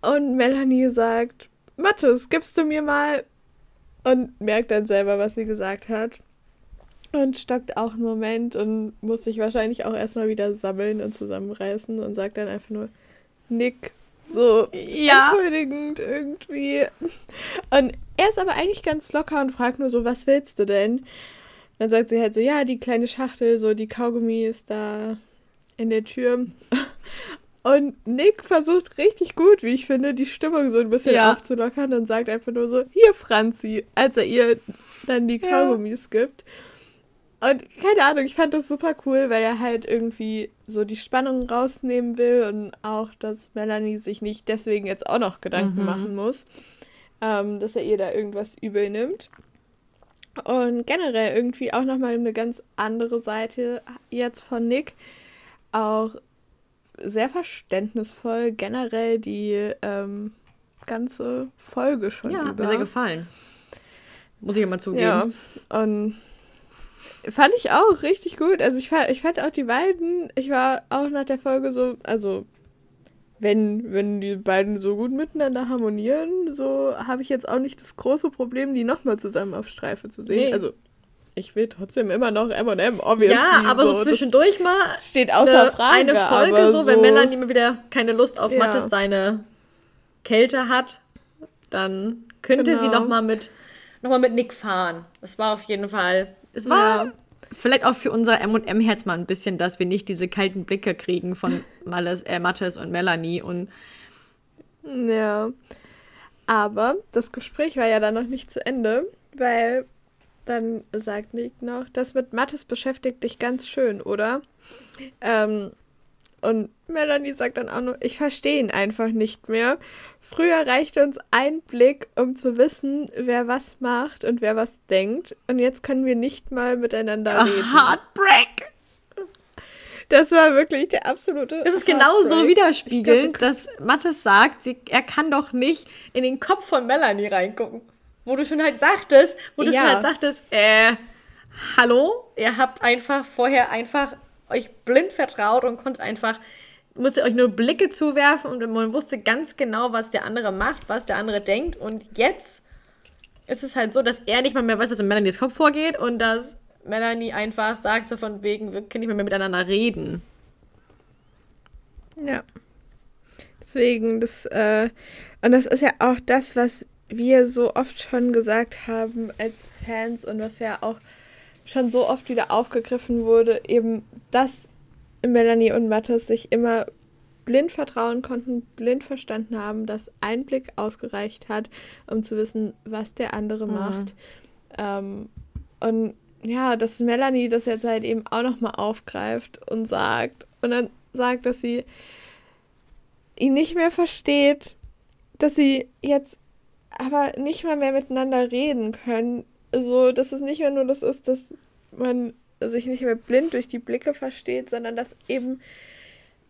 Und Melanie sagt, Mattes, gibst du mir mal? Und merkt dann selber, was sie gesagt hat und stockt auch einen Moment und muss sich wahrscheinlich auch erstmal wieder sammeln und zusammenreißen und sagt dann einfach nur Nick, so ja. entschuldigend irgendwie. Und er ist aber eigentlich ganz locker und fragt nur so, was willst du denn? Dann sagt sie halt so, ja, die kleine Schachtel, so die Kaugummi ist da in der Tür. Und Nick versucht richtig gut, wie ich finde, die Stimmung so ein bisschen ja. aufzulockern und sagt einfach nur so, hier Franzi, als er ihr dann die Kaugummis ja. gibt. Und keine Ahnung, ich fand das super cool, weil er halt irgendwie so die Spannung rausnehmen will und auch, dass Melanie sich nicht deswegen jetzt auch noch Gedanken mhm. machen muss, ähm, dass er ihr da irgendwas übel nimmt. Und generell irgendwie auch nochmal eine ganz andere Seite jetzt von Nick. Auch sehr verständnisvoll generell die ähm, ganze Folge schon. Ja, über. hat mir sehr gefallen. Muss ich immer zugeben. Ja, und Fand ich auch richtig gut. Also ich fand, ich fand auch die beiden, ich war auch nach der Folge so, also wenn, wenn die beiden so gut miteinander harmonieren, so habe ich jetzt auch nicht das große Problem, die nochmal zusammen auf Streife zu sehen. Nee. Also ich will trotzdem immer noch M&M, obviously. Ja, aber so, das zwischendurch mal steht außer eine, Frage. eine Folge aber so, wenn Melanie mal wieder keine Lust auf Ja. Mattes seine Kälte hat, dann könnte sie Genau. noch mal mit noch mal mit Nick fahren. Das war auf jeden Fall. Es war Ja. vielleicht auch für unser M&M Herz mal ein bisschen, dass wir nicht diese kalten Blicke kriegen von Malles, äh, Mattes und Melanie und Ja. Aber das Gespräch war ja dann noch nicht zu Ende, weil dann sagt Nick noch, das mit Mattes beschäftigt dich ganz schön, oder? Ähm, und Melanie sagt dann auch nur, ich verstehe ihn einfach nicht mehr. Früher reichte uns ein Blick, um zu wissen, wer was macht und wer was denkt. Und jetzt können wir nicht mal miteinander reden. Heartbreak. Das war wirklich der absolute. Es ist genau so Heartbreak. widerspiegelnd, dass Mattes sagt, sie, er kann doch nicht in den Kopf von Melanie reingucken. Wo du schon halt sagtest, wo du Ja. schon halt sagtest, äh, hallo, ihr habt einfach vorher einfach euch blind vertraut und konntet einfach, musstet euch nur Blicke zuwerfen und man wusste ganz genau, was der andere macht, was der andere denkt. Und jetzt ist es halt so, dass er nicht mal mehr weiß, was in Melanies Kopf vorgeht und dass Melanie einfach sagt, so von wegen, wir können nicht mehr miteinander reden. Ja. Deswegen, das, äh, und das ist ja auch das, was wir so oft schon gesagt haben als Fans und was ja auch schon so oft wieder aufgegriffen wurde, eben, dass Melanie und Mattes sich immer blind vertrauen konnten, blind verstanden haben, dass ein Blick ausgereicht hat, um zu wissen, was der andere macht. Ähm, und ja, dass Melanie das jetzt halt eben auch nochmal aufgreift und sagt und dann sagt, dass sie ihn nicht mehr versteht, dass sie jetzt aber nicht mal mehr miteinander reden können. So, dass es nicht mehr nur das ist, dass man sich nicht mehr blind durch die Blicke versteht, sondern dass eben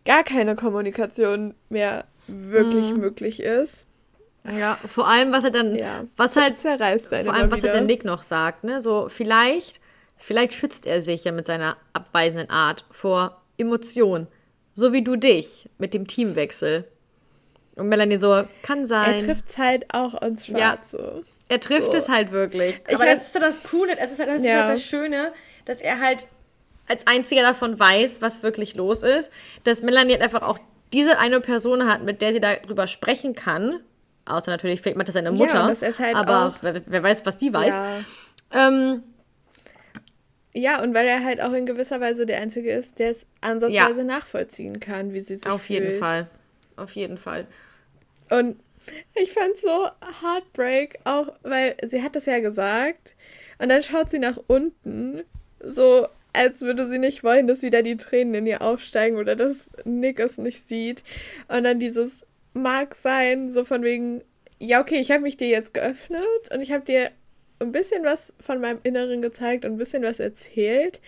gar keine Kommunikation mehr wirklich Mhm. möglich ist. Ja, vor allem, was er dann, Ja. was halt, Zerreißt vor allem, was halt wieder. der Nick noch sagt, ne, so, vielleicht, vielleicht schützt er sich ja mit seiner abweisenden Art vor Emotionen. So wie du dich mit dem Teamwechsel. Und Melanie so, kann sein. Er trifft es halt auch ins Ja. Schwarze. Er trifft So. es halt wirklich. Ich Aber weiß- das ist ja das Coole, das ist, halt, das, ist Ja. halt das Schöne, dass er halt als einziger davon weiß, was wirklich los ist. Dass Melanie halt einfach auch diese eine Person hat, mit der sie darüber sprechen kann. Außer natürlich fehlt Matt seine Mutter. dass er es halt aber wer, wer weiß, was die weiß. Ja. Ähm, ja, und weil er halt auch in gewisser Weise der Einzige ist, der es ansatzweise nachvollziehen kann, wie sie sich auf jeden fühlt. Fall. Auf jeden Fall. Und ich fand so Heartbreak auch, weil sie hat das ja gesagt und dann schaut sie nach unten, so als würde sie nicht wollen, dass wieder die Tränen in ihr aufsteigen oder dass Nick es nicht sieht. Und dann dieses mag sein, so von wegen, ja, okay, ich habe mich dir jetzt geöffnet und ich habe dir ein bisschen was von meinem Inneren gezeigt und ein bisschen was erzählt.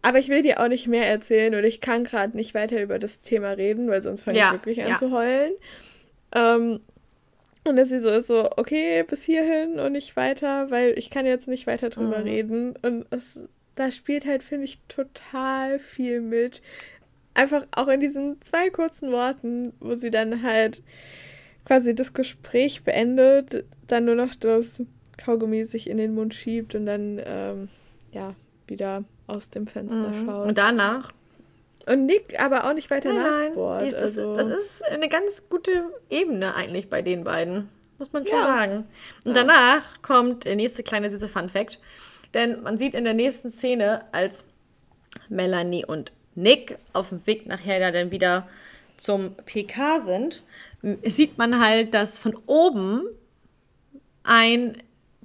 Aber ich will dir auch nicht mehr erzählen und ich kann gerade nicht weiter über das Thema reden, weil sonst fange Ja, ich wirklich an ja. zu heulen. Ähm, und dass sie so ist, so, okay, bis hierhin und nicht weiter, weil ich kann jetzt nicht weiter drüber Mhm. reden. Und es, da spielt halt, finde ich, total viel mit. Einfach auch in diesen zwei kurzen Worten, wo sie dann halt quasi das Gespräch beendet, dann nur noch das Kaugummi sich in den Mund schiebt und dann, ähm, ja, wieder aus dem Fenster schaut. Mhm. Und danach Und Nick aber auch nicht weiter Nein, nein, ist, das, also, das ist eine ganz gute Ebene eigentlich bei den beiden. Muss man schon Ja. sagen. Und danach kommt der nächste kleine süße Fun Fact. Denn man sieht in der nächsten Szene, als Melanie und Nick auf dem Weg nachher ja dann wieder zum PK sind, sieht man halt, dass von oben ein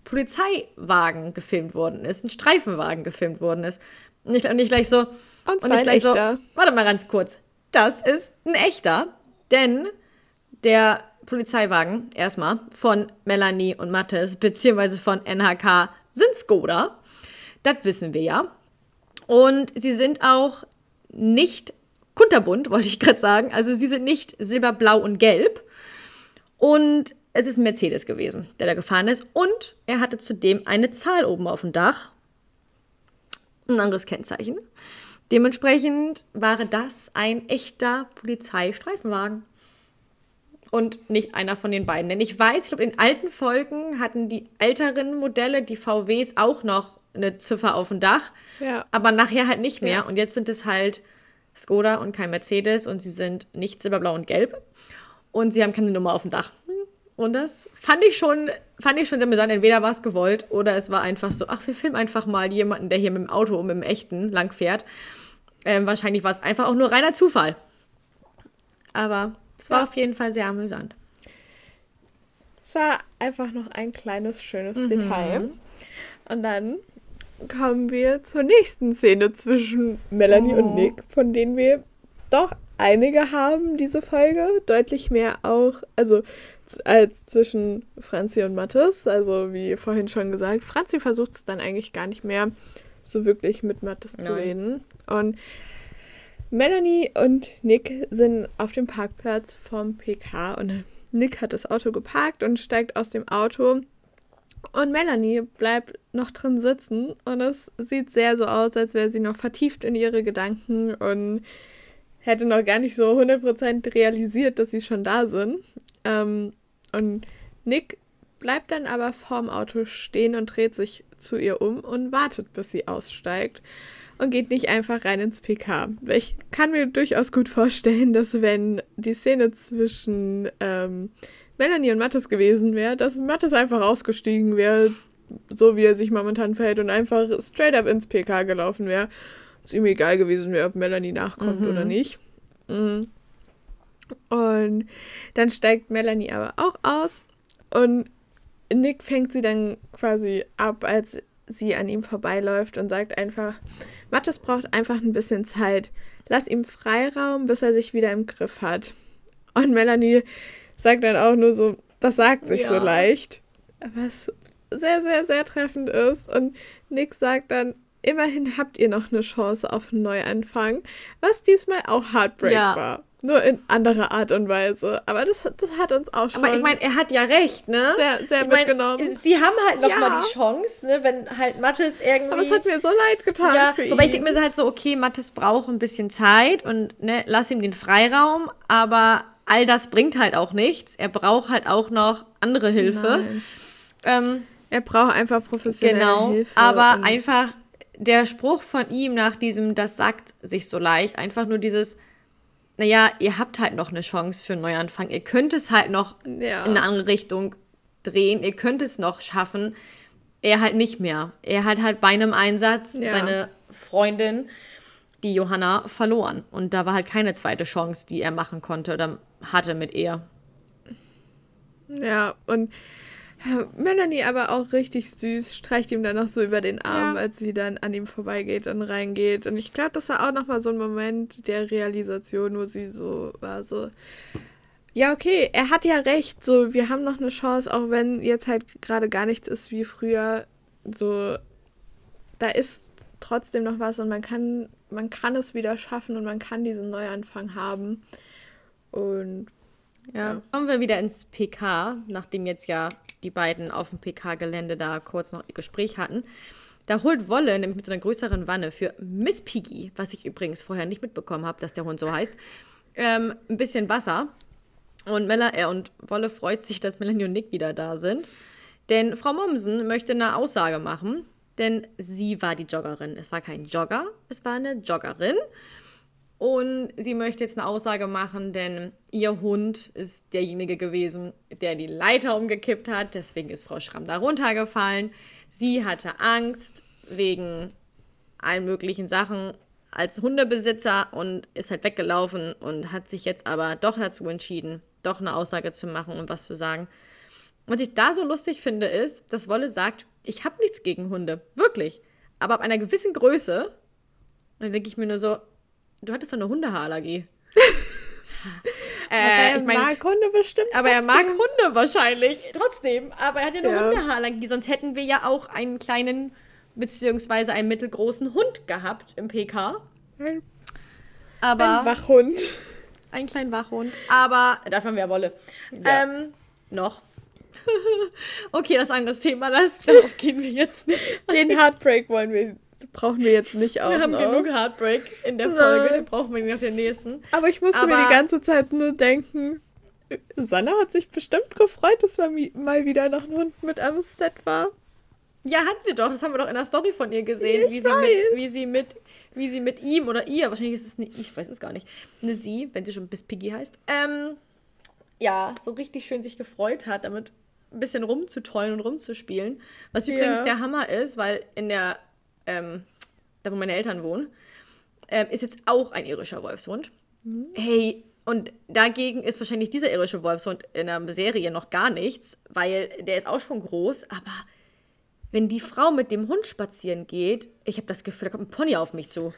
Polizeiwagen gefilmt worden ist, ein Streifenwagen gefilmt worden ist. Und ich, und ich gleich so, Und zwar ich gleich so, warte mal ganz kurz, das ist ein echter, denn der Polizeiwagen erstmal von Melanie und Mattes beziehungsweise von NHK sind Skoda. Das wissen wir ja. Und sie sind auch nicht kunterbunt, wollte ich gerade sagen. Also sie sind nicht silberblau und gelb. Und es ist ein Mercedes gewesen, der da gefahren ist. Und er hatte zudem eine Zahl oben auf dem Dach. Ein anderes Kennzeichen. Dementsprechend war das ein echter Polizeistreifenwagen. Und nicht einer von den beiden. Denn ich weiß, ich glaube, in alten Folgen hatten die älteren Modelle, die VWs, auch noch eine Ziffer auf dem Dach, Ja. aber nachher halt nicht mehr. Ja. Und jetzt sind es halt Skoda und kein Mercedes und sie sind nicht silberblau und gelb und sie haben keine Nummer auf dem Dach. Und das fand ich schon, fand ich schon sehr amüsant. Entweder war es gewollt oder es war einfach so, ach, wir filmen einfach mal jemanden, der hier mit dem Auto, mit dem echten, lang fährt. Ähm, wahrscheinlich war es einfach auch nur reiner Zufall. Aber es war Ja. auf jeden Fall sehr amüsant. Es war einfach noch ein kleines, schönes Mhm. Detail. Und dann kommen wir zur nächsten Szene zwischen Melanie Oh. und Nick, von denen wir doch einige haben, diese Folge. Deutlich mehr auch, also als zwischen Franzi und Mathis. Also wie vorhin schon gesagt, Franzi versucht es dann eigentlich gar nicht mehr so wirklich mit Mathis zu reden. Und Melanie und Nick sind auf dem Parkplatz vom PK und Nick hat das Auto geparkt und steigt aus dem Auto. Und Melanie bleibt noch drin sitzen und es sieht sehr so aus, als wäre sie noch vertieft in ihre Gedanken und hätte noch gar nicht so 100% realisiert, dass sie schon da sind. Ähm, und Nick bleibt dann aber vorm Auto stehen und dreht sich zu ihr um und wartet, bis sie aussteigt und geht nicht einfach rein ins PK. Ich kann mir durchaus gut vorstellen, dass wenn die Szene zwischen ähm, Melanie und Mathis gewesen wäre, dass Mathis einfach ausgestiegen wäre, so wie er sich momentan verhält und einfach straight up ins PK gelaufen wäre. Es ihm egal gewesen wäre, ob Melanie nachkommt oder nicht. Mhm. Und dann steigt Melanie aber auch aus und Nick fängt sie dann quasi ab, als sie an ihm vorbeiläuft und sagt einfach, Mathis braucht einfach ein bisschen Zeit. Lass ihm Freiraum, bis er sich wieder im Griff hat. Und Melanie sagt dann auch nur so, das sagt sich so Ja. leicht, was sehr, sehr, sehr treffend ist. Und Nick sagt dann, immerhin habt ihr noch eine Chance auf einen Neuanfang, was diesmal auch Heartbreak Ja. war. Nur in anderer Art und Weise. Aber das, das hat uns auch schon Aber ich meine, er hat ja recht, ne? sehr, sehr ich mein, mitgenommen. Sie haben halt noch Ja. mal die Chance, ne? Wenn halt Mathis irgendwie. Aber es hat mir so leid getan ja, für wobei ihn. ich denke mir so halt so, okay, Mathis braucht ein bisschen Zeit und ne, lass ihm den Freiraum, aber all das bringt halt auch nichts. Er braucht halt auch noch andere Hilfe. Ähm, Er braucht einfach professionelle genau, Hilfe. aber und- einfach der Spruch von ihm nach diesem, das sagt sich so leicht, einfach nur dieses, naja, ihr habt halt noch eine Chance für einen Neuanfang. Ihr könnt es halt noch Ja. in eine andere Richtung drehen. Ihr könnt es noch schaffen. Er halt nicht mehr. Er hat halt bei einem Einsatz Ja. seine Freundin, die Johanna, verloren. Und da war halt keine zweite Chance, die er machen konnte oder hatte mit ihr. Ja, und Melanie aber auch richtig süß, streicht ihm dann noch so über den Arm, Ja. als sie dann an ihm vorbeigeht und reingeht. Und ich glaube, das war auch nochmal so ein Moment der Realisation, wo sie so war, so, ja, okay, er hat ja recht, so, wir haben noch eine Chance, auch wenn jetzt halt gerade gar nichts ist wie früher, so, da ist trotzdem noch was und man kann, man kann es wieder schaffen und man kann diesen Neuanfang haben. Und Ja. Kommen wir wieder ins PK, nachdem jetzt ja die beiden auf dem PK-Gelände da kurz noch ihr Gespräch hatten. Da holt Wolle nämlich mit so einer größeren Wanne für Miss Piggy, was ich übrigens vorher nicht mitbekommen habe, dass der Hund so heißt, ähm, ein bisschen Wasser. Und, Mella, äh, und Wolle freut sich, dass Melanie und Nick wieder da sind. Denn Frau Mommsen möchte eine Aussage machen, denn sie war die Joggerin. Es war kein Jogger, es war eine Joggerin. Und sie möchte jetzt eine Aussage machen, denn ihr Hund ist derjenige gewesen, der die Leiter umgekippt hat. Deswegen ist Frau Schramm da runtergefallen. Sie hatte Angst wegen allen möglichen Sachen als Hundebesitzer und ist halt weggelaufen und hat sich jetzt aber doch dazu entschieden, doch eine Aussage zu machen und was zu sagen. Was ich da so lustig finde, ist, dass Wolle sagt, ich habe nichts gegen Hunde. Wirklich. Aber ab einer gewissen Größe, dann denke ich mir nur so, du hattest doch eine Hundehaarallergie. aber äh, er ich mein, mag Hunde bestimmt. aber er mag trotzdem. Hunde wahrscheinlich. Trotzdem. Aber er hat ja eine Ja. Hundehaarallergie. Sonst hätten wir ja auch einen kleinen, beziehungsweise einen mittelgroßen Hund gehabt im PK. Ein, Aber ein Wachhund. einen kleinen Wachhund. Aber dafür haben wir ja Wolle. Ja. Ähm, noch. okay, das ist ein anderes Thema. Das, darauf gehen wir jetzt nicht. Den Heartbreak wollen wir, brauchen wir jetzt nicht auch Wir haben noch. genug Heartbreak in der So. Folge. Den brauchen wir nicht nach der nächsten. Aber ich musste mir Aber- die ganze Zeit nur denken, Sanna hat sich bestimmt gefreut, dass mi- mal wieder noch ein Hund mit am Set war. Ja, hatten wir doch. Das haben wir doch in der Story von ihr gesehen, wie sie, mit, wie, sie mit, wie sie mit ihm oder ihr, wahrscheinlich ist es nicht, ich weiß es gar nicht, eine sie, wenn sie schon bis Piggy heißt, ähm, ja, so richtig schön sich gefreut hat, damit ein bisschen rumzutollen und rumzuspielen. Was übrigens Ja. der Hammer ist, weil in der, ähm, da wo meine Eltern wohnen, ähm, ist jetzt auch ein irischer Wolfshund. Hey, und dagegen ist wahrscheinlich dieser irische Wolfshund in der Serie noch gar nichts, weil der ist auch schon groß, aber wenn die Frau mit dem Hund spazieren geht, ich habe das Gefühl, da kommt ein Pony auf mich zu.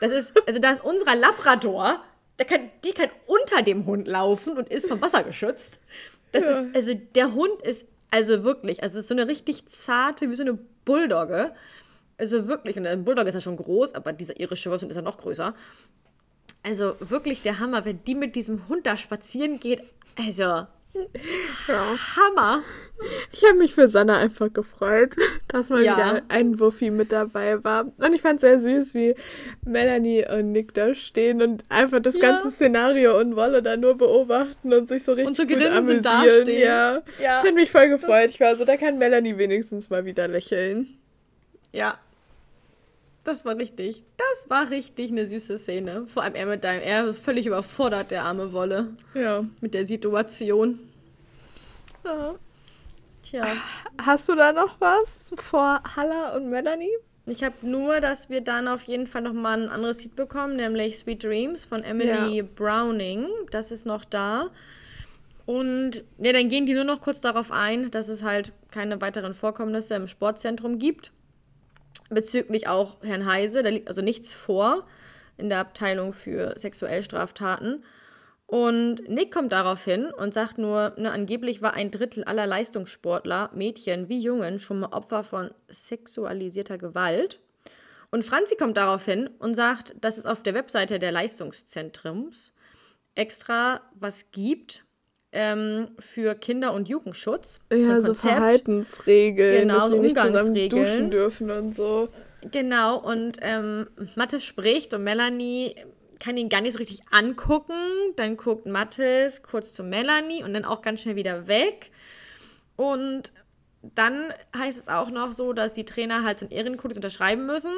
Das ist, also da ist unserer Labrador, der kann, die kann unter dem Hund laufen und ist vom Wasser geschützt. Das Ja. ist, also der Hund ist, also wirklich, also ist so eine richtig zarte, wie so eine Bulldogge. Also wirklich, und ein Bulldog ist ja schon groß, aber dieser irische Wolfshund ist ja noch größer. Also wirklich der Hammer, wenn die mit diesem Hund da spazieren geht. Also, Hammer. Ich habe mich für Sanna einfach gefreut, dass mal Ja. wieder ein Wuffi mit dabei war. Und ich fand es sehr süß, wie Melanie und Nick da stehen und einfach das Ja. ganze Szenario und Wolle da nur beobachten und sich so richtig so gut amüsieren. dastehen. Ja. Ja. Ich habe mich voll gefreut. Ich war so, da kann Melanie wenigstens mal wieder lächeln. Ja. Das war richtig. Das war richtig eine süße Szene. Vor allem er mit deinem, er ist völlig überfordert, der arme Wolle, Ja. mit der Situation. ja. Tja. Hast du da noch was vor Halla und Melanie? Ich habe nur, dass wir dann auf jeden Fall nochmal ein anderes Lied bekommen, nämlich Sweet Dreams von Emily Ja. Browning. Das ist noch da. Und ja, dann gehen die nur noch kurz darauf ein, dass es halt keine weiteren Vorkommnisse im Sportzentrum gibt. Bezüglich auch Herrn Heise, da liegt also nichts vor in der Abteilung für Sexuellstraftaten. Und Nick kommt darauf hin und sagt nur, ne, angeblich war ein Drittel aller Leistungssportler, Mädchen wie Jungen, schon mal Opfer von sexualisierter Gewalt. Und Franzi kommt darauf hin und sagt, dass es auf der Webseite der Leistungszentrums extra was gibt ähm, für Kinder- und Jugendschutz. Ja, so. Verhaltensregeln, Genau, dass so nicht zusammen duschen dürfen und so. Genau, und ähm, Mathis spricht und Melanie kann ihn gar nicht so richtig angucken. Dann guckt Mathis kurz zu Melanie und dann auch ganz schnell wieder weg. Und dann heißt es auch noch so, dass die Trainer halt so einen Ehrenkodex unterschreiben müssen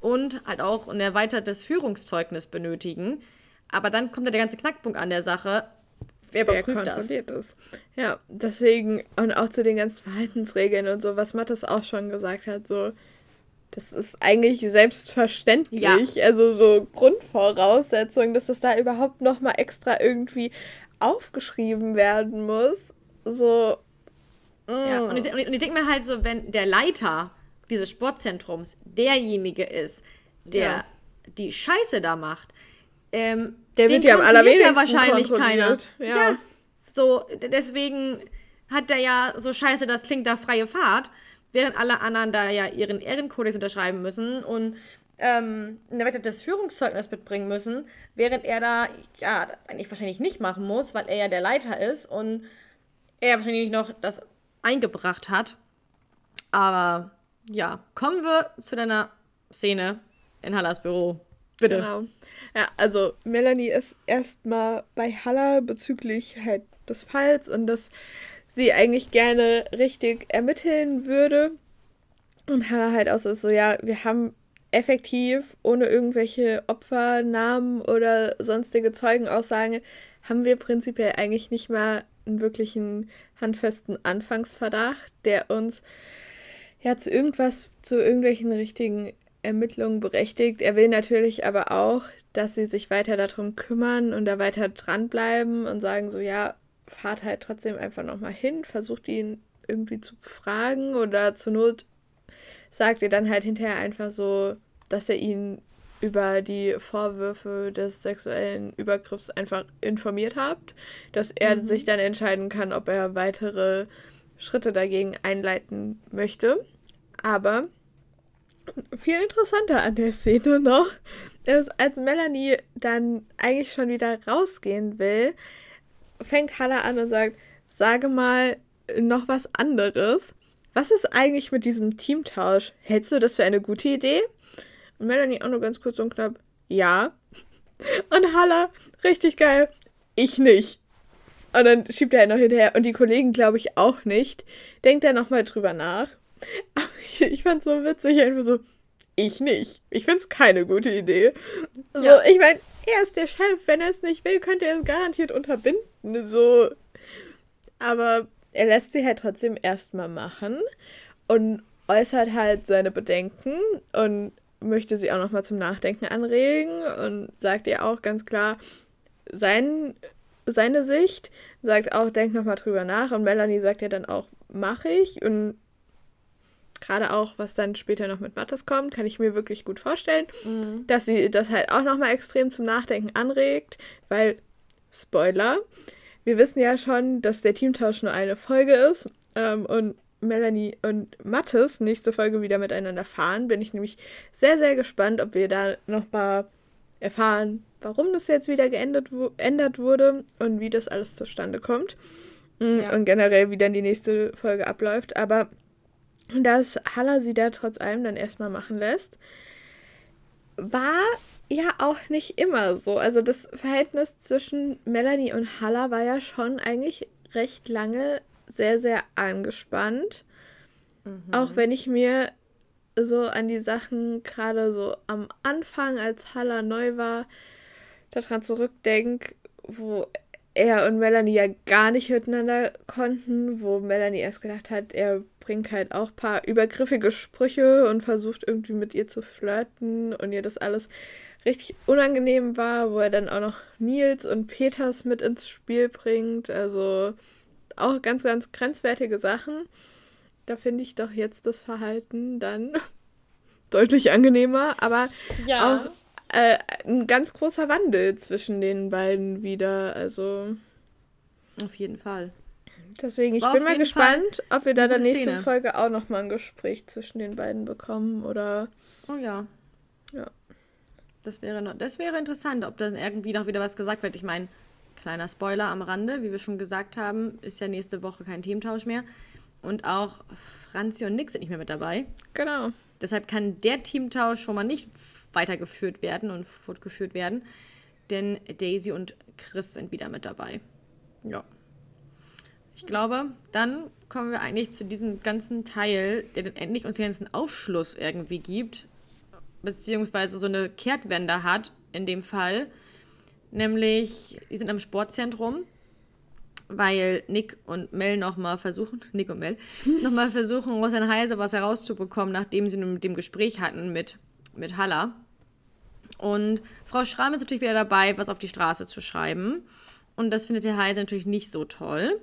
und halt auch ein erweitertes Führungszeugnis benötigen. Aber dann kommt ja der ganze Knackpunkt an der Sache. Wer überprüft das? das? Ja, deswegen und auch zu den ganzen Verhaltensregeln und so, was Mathis auch schon gesagt hat, so, das ist eigentlich selbstverständlich. Also so Grundvoraussetzung, dass das da überhaupt nochmal extra irgendwie aufgeschrieben werden muss. So. Ja, mm. und ich, und ich, ich denke mir halt so, wenn der Leiter dieses Sportzentrums derjenige ist, der Ja. die Scheiße da macht, ähm, Der wird ja am kontrolliert ja allerwenigsten wahrscheinlich keiner. kontrolliert. Ja. so, deswegen hat der ja so scheiße, das klingt da freie Fahrt, während alle anderen da ja ihren Ehrenkodex unterschreiben müssen und ähm, ein erweitertes Führungszeugnis mitbringen müssen, während er da, ja, das eigentlich wahrscheinlich nicht machen muss, weil er ja der Leiter ist und er wahrscheinlich noch das eingebracht hat. Aber ja, kommen wir zu deiner Szene in Hallas Büro. Bitte. Genau. Ja, also Melanie ist erstmal bei Halla bezüglich halt des Falls und dass sie eigentlich gerne richtig ermitteln würde. Und Halla halt auch so so, ja, wir haben effektiv ohne irgendwelche Opfernamen oder sonstige Zeugenaussagen haben wir prinzipiell eigentlich nicht mal einen wirklichen handfesten Anfangsverdacht, der uns ja zu irgendwas, zu irgendwelchen richtigen Ermittlungen berechtigt. Er will natürlich aber auch, dass sie sich weiter darum kümmern und da weiter dranbleiben und sagen so, ja, fahrt halt trotzdem einfach nochmal hin, versucht ihn irgendwie zu befragen oder zur Not sagt ihr dann halt hinterher einfach so, dass er ihn über die Vorwürfe des sexuellen Übergriffs einfach informiert habt, dass er sich dann entscheiden kann, ob er weitere Schritte dagegen einleiten möchte. Aber viel interessanter an der Szene noch ist, als Melanie dann eigentlich schon wieder rausgehen will, fängt Hannah an und sagt, sage mal noch was anderes. Was ist eigentlich mit diesem Teamtausch? Hältst du das für eine gute Idee? Und Melanie auch nur ganz kurz und knapp, ja. Und Halla, richtig geil, ich nicht. Und dann schiebt er noch hinterher. Und die Kollegen glaube ich auch nicht. Denkt er nochmal drüber nach. Aber ich, ich fand es so witzig, einfach so, ich nicht. Ich finde es keine gute Idee. So, ja. ich meine, er ist der Chef. Wenn er es nicht will, könnte er es garantiert unterbinden. So. Aber er lässt sie halt trotzdem erstmal machen und äußert halt seine Bedenken und möchte sie auch nochmal zum Nachdenken anregen und sagt ihr auch ganz klar sein, seine Sicht, sagt auch, denk nochmal drüber nach und Melanie sagt ja dann auch, mach ich und gerade auch, was dann später noch mit Mattes kommt, kann ich mir wirklich gut vorstellen, mhm. dass sie das halt auch nochmal extrem zum Nachdenken anregt, weil, Spoiler, wir wissen ja schon, dass der Teamtausch nur eine Folge ist ähm, und Melanie und Mattes nächste Folge wieder miteinander fahren. Bin ich nämlich sehr, sehr gespannt, ob wir da nochmal erfahren, warum das jetzt wieder geändert, geändert wurde und wie das alles zustande kommt. Mm, ja. Und generell, wie dann die nächste Folge abläuft. Aber dass Halla sie da trotz allem dann erstmal machen lässt, war ja auch nicht immer so. Also das Verhältnis zwischen Melanie und Halla war ja schon eigentlich recht lange sehr, sehr angespannt. Mhm. Auch wenn ich mir so an die Sachen gerade so am Anfang, als Halla neu war, daran zurückdenke, wo er und Melanie ja gar nicht miteinander konnten, wo Melanie erst gedacht hat, er bringt halt auch ein paar übergriffige Sprüche und versucht irgendwie mit ihr zu flirten und ihr das alles richtig unangenehm war, wo er dann auch noch Nils und Peters mit ins Spiel bringt. Also auch ganz, ganz grenzwertige Sachen. Da finde ich doch jetzt das Verhalten dann deutlich angenehmer, aber ja. auch äh, ein ganz großer Wandel zwischen den beiden wieder. Also. Auf jeden Fall. Deswegen, ich bin mal gespannt, Fall ob wir da in der nächsten Szene. Folge auch nochmal ein Gespräch zwischen den beiden bekommen oder. Oh ja. Ja. Das wäre, noch, das wäre interessant, ob dann irgendwie noch wieder was gesagt wird. Ich meine, kleiner Spoiler am Rande, wie wir schon gesagt haben, ist ja nächste Woche kein Teamtausch mehr. Und auch Franzi und Nick sind nicht mehr mit dabei. Genau. Deshalb kann der Teamtausch schon mal nicht weitergeführt werden und fortgeführt werden. Denn Daisy und Chris sind wieder mit dabei. Ja. Ich glaube, dann kommen wir eigentlich zu diesem ganzen Teil, der dann endlich uns den ganzen Aufschluss irgendwie gibt, beziehungsweise so eine Kehrtwende hat, in dem Fall. Nämlich, die sind am Sportzentrum, weil Nick und Mel nochmal versuchen, Nick und Mel, nochmal versuchen, aus ein Heise was herauszubekommen, nachdem sie mit dem Gespräch hatten mit, mit Halla. Und Frau Schramm ist natürlich wieder dabei, was auf die Straße zu schreiben. Und das findet der Heise natürlich nicht so toll.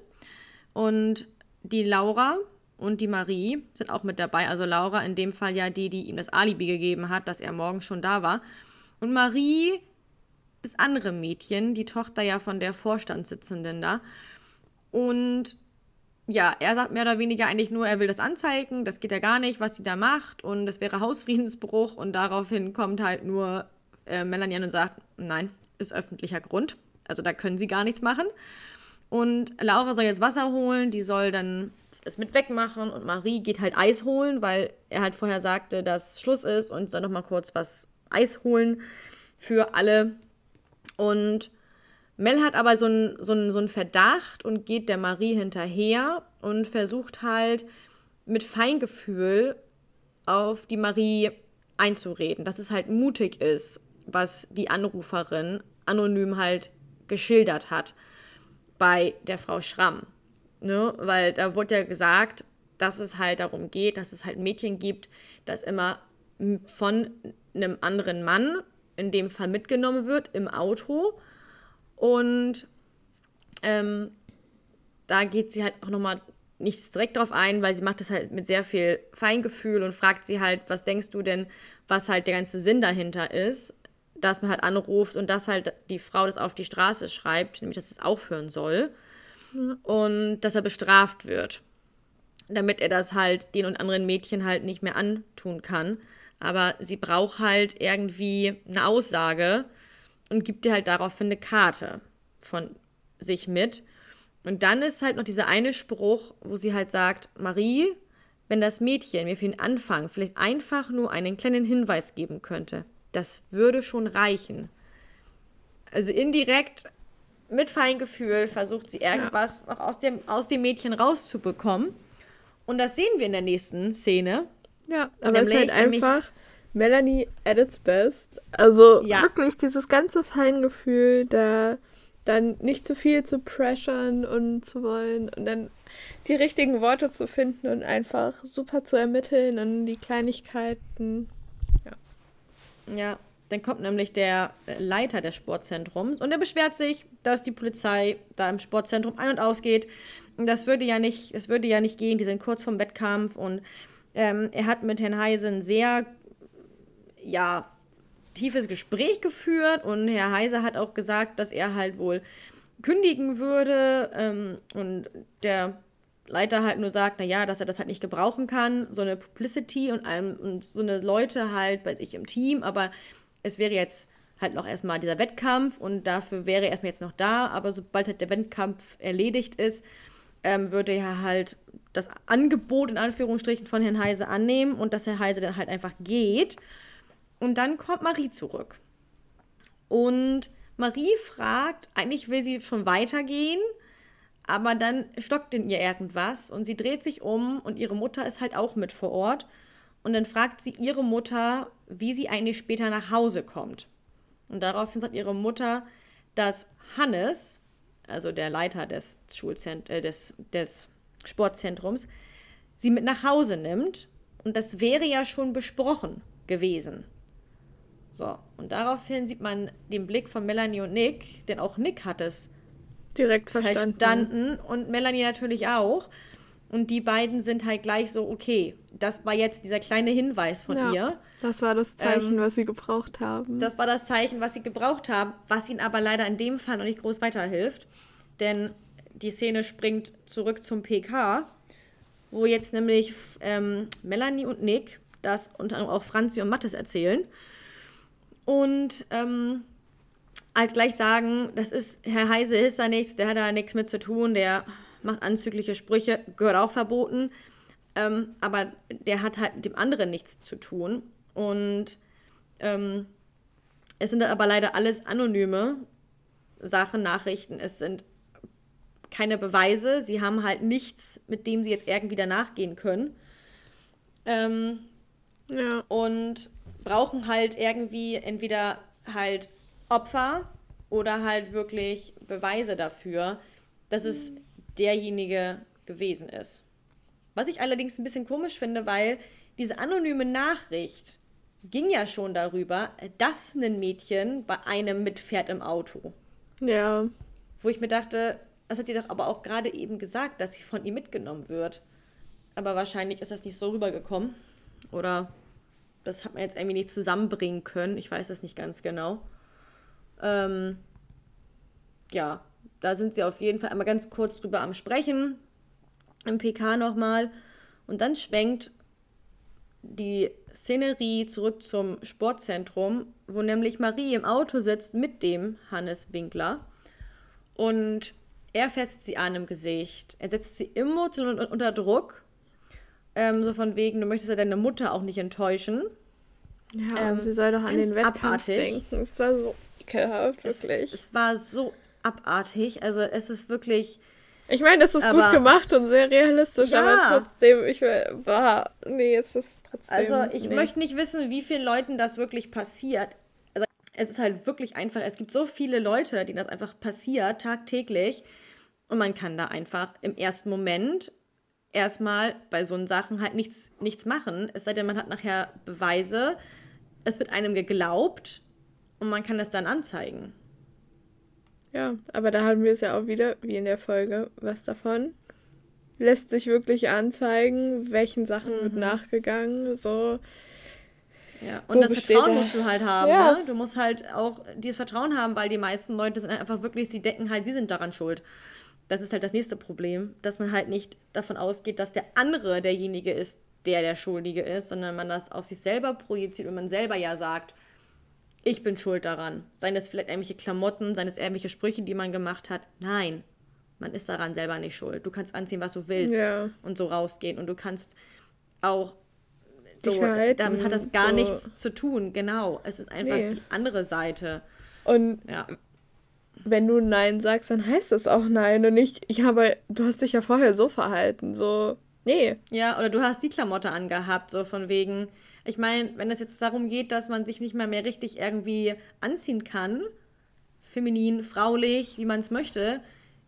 Und die Laura und die Marie sind auch mit dabei. Also Laura in dem Fall ja die, die ihm das Alibi gegeben hat, dass er morgen schon da war. Und Marie, das andere Mädchen, die Tochter ja von der Vorstandssitzenden da. Und ja, er sagt mehr oder weniger eigentlich nur, er will das anzeigen, das geht ja gar nicht, was sie da macht und das wäre Hausfriedensbruch und daraufhin kommt halt nur äh, Melanie an und sagt, nein, ist öffentlicher Grund, also da können sie gar nichts machen. Und Laura soll jetzt Wasser holen, die soll dann es mit wegmachen und Marie geht halt Eis holen, weil er halt vorher sagte, dass Schluss ist und soll noch mal kurz was Eis holen für alle. Und Mel hat aber so einen so so ein Verdacht und geht der Marie hinterher und versucht halt mit Feingefühl auf die Marie einzureden, dass es halt mutig ist, was die Anruferin anonym halt geschildert hat bei der Frau Schramm. Ne? Weil da wurde ja gesagt, dass es halt darum geht, dass es halt Mädchen gibt, das immer von einem anderen Mann, in dem Fall mitgenommen wird, im Auto. Und ähm, da geht sie halt auch nochmal nicht direkt drauf ein, weil sie macht das halt mit sehr viel Feingefühl und fragt sie halt, was denkst du denn, was halt der ganze Sinn dahinter ist dass man halt anruft und dass halt die Frau das auf die Straße schreibt, nämlich dass es aufhören soll mhm. und dass er bestraft wird, damit er das halt den und anderen Mädchen halt nicht mehr antun kann. Aber sie braucht halt irgendwie eine Aussage und gibt dir halt daraufhin eine Karte von sich mit. Und dann ist halt noch dieser eine Spruch, wo sie halt sagt, Marie, wenn das Mädchen mir für den Anfang vielleicht einfach nur einen kleinen Hinweis geben könnte, das würde schon reichen. Also indirekt mit Feingefühl versucht sie irgendwas ja. noch aus dem, aus dem Mädchen rauszubekommen. Und das sehen wir in der nächsten Szene. Ja, aber es ist halt einfach Melanie at its best. Also ja. wirklich dieses ganze Feingefühl, da dann nicht zu viel zu pressern und zu wollen und dann die richtigen Worte zu finden und einfach super zu ermitteln und die Kleinigkeiten. Ja. Ja, dann kommt nämlich der Leiter des Sportzentrums und er beschwert sich, dass die Polizei da im Sportzentrum ein- und ausgeht. Das würde ja nicht, es würde ja nicht gehen, die sind kurz vorm Wettkampf und ähm, er hat mit Herrn Heisen sehr, ja, tiefes Gespräch geführt und Herr Heise hat auch gesagt, dass er halt wohl kündigen würde ähm, und der Leiter halt nur sagt, naja, dass er das halt nicht gebrauchen kann, so eine Publicity und, einem, und so eine Leute halt bei sich im Team, aber es wäre jetzt halt noch erstmal dieser Wettkampf und dafür wäre er erstmal jetzt noch da, aber sobald halt der Wettkampf erledigt ist, ähm, würde er halt das Angebot in Anführungsstrichen von Herrn Heise annehmen und dass Herr Heise dann halt einfach geht. Und dann kommt Marie zurück. Und Marie fragt, eigentlich will sie schon weitergehen, aber dann stockt in ihr irgendwas und sie dreht sich um und ihre Mutter ist halt auch mit vor Ort. Und dann fragt sie ihre Mutter, wie sie eigentlich später nach Hause kommt. Und daraufhin sagt ihre Mutter, dass Hannes, also der Leiter des, Schulzent äh, des, des Sportzentrums, sie mit nach Hause nimmt. Und das wäre ja schon besprochen gewesen. So, und daraufhin sieht man den Blick von Melanie und Nick, denn auch Nick hat es direkt verstanden. verstanden und Melanie natürlich auch. Und die beiden sind halt gleich so, okay, das war jetzt dieser kleine Hinweis von ja, ihr. Das war das Zeichen, ähm, was sie gebraucht haben. Das war das Zeichen, was sie gebraucht haben, was ihnen aber leider in dem Fall noch nicht groß weiterhilft. Denn die Szene springt zurück zum PK, wo jetzt nämlich ähm, Melanie und Nick das unter anderem auch Franzi und Mattes erzählen und ähm, halt gleich sagen, das ist, Herr Heise ist da nichts, der hat da nichts mit zu tun, der macht anzügliche Sprüche, gehört auch verboten, ähm, aber der hat halt mit dem anderen nichts zu tun und ähm, es sind aber leider alles anonyme Sachen, Nachrichten, es sind keine Beweise, sie haben halt nichts, mit dem sie jetzt irgendwie danach gehen können. Ähm, ja. Und brauchen halt irgendwie entweder halt Opfer oder halt wirklich Beweise dafür, dass es derjenige gewesen ist. Was ich allerdings ein bisschen komisch finde, weil diese anonyme Nachricht ging ja schon darüber, dass ein Mädchen bei einem mitfährt im Auto. Ja. Wo ich mir dachte, das hat sie doch aber auch gerade eben gesagt, dass sie von ihm mitgenommen wird. Aber wahrscheinlich ist das nicht so rübergekommen. Oder das hat man jetzt irgendwie nicht zusammenbringen können. Ich weiß das nicht ganz genau. Ähm, ja, da sind sie auf jeden Fall einmal ganz kurz drüber am Sprechen. Im PK nochmal. Und dann schwenkt die Szenerie zurück zum Sportzentrum, wo nämlich Marie im Auto sitzt mit dem Hannes Winkler. Und er fässt sie an im Gesicht. Er setzt sie emotional unter Druck ähm, so von wegen, du möchtest ja deine Mutter auch nicht enttäuschen. Ja, ähm, sie soll doch an den Wettkampf abartig. denken. Es war so ekelhaft, wirklich. Es, es, war so abartig. Also es ist wirklich. Ich meine, es ist aber, gut gemacht und sehr realistisch, ja. aber trotzdem, ich war. Nee, es ist trotzdem. Also ich nee. möchte nicht wissen, wie vielen Leuten das wirklich passiert. Also es ist halt wirklich einfach. Es gibt so viele Leute, denen das einfach passiert, tagtäglich. Und man kann da einfach im ersten Moment erstmal bei so Sachen halt nichts, nichts machen. Es sei denn, man hat nachher Beweise, es wird einem geglaubt und man kann das dann anzeigen. Ja, aber da haben wir es ja auch wieder, wie in der Folge, was davon. Lässt sich wirklich anzeigen, welchen Sachen mhm. wird nachgegangen, so. Ja, und das Vertrauen musst du halt haben. Ja. Ne? Du musst halt auch dieses Vertrauen haben, weil die meisten Leute sind einfach wirklich, sie denken halt, sie sind daran schuld das ist halt das nächste Problem, dass man halt nicht davon ausgeht, dass der andere derjenige ist, der der Schuldige ist, sondern man das auf sich selber projiziert und man selber ja sagt, ich bin schuld daran. Seien es vielleicht irgendwelche Klamotten, seien es irgendwelche Sprüche, die man gemacht hat. Nein, man ist daran selber nicht schuld. Du kannst anziehen, was du willst ja. und so rausgehen. Und du kannst auch so, damit hat das gar so. nichts zu tun. Genau, es ist einfach nee. die andere Seite. Und ja wenn du Nein sagst, dann heißt es auch Nein und nicht, ich habe, du hast dich ja vorher so verhalten, so, Nee. Ja, oder du hast die Klamotte angehabt, so von wegen. Ich meine, wenn es jetzt darum geht, dass man sich nicht mal mehr richtig irgendwie anziehen kann, feminin, fraulich, wie man es möchte,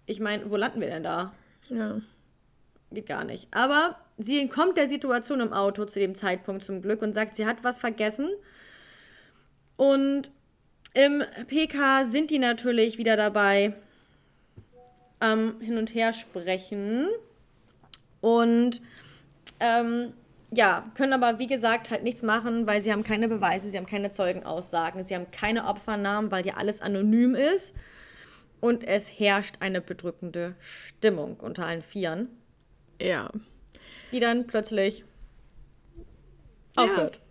ich meine, wo landen wir denn da? Ja. Geht gar nicht. Aber sie entkommt der Situation im Auto zu dem Zeitpunkt zum Glück und sagt, sie hat was vergessen. Und im PK sind die natürlich wieder dabei am Hin und Her sprechen. Und ähm, ja, können aber wie gesagt halt nichts machen, weil sie haben keine Beweise, sie haben keine Zeugenaussagen, sie haben keine Opfernamen, weil ja alles anonym ist. Und es herrscht eine bedrückende Stimmung unter allen Vieren. Ja. Die dann plötzlich aufhört.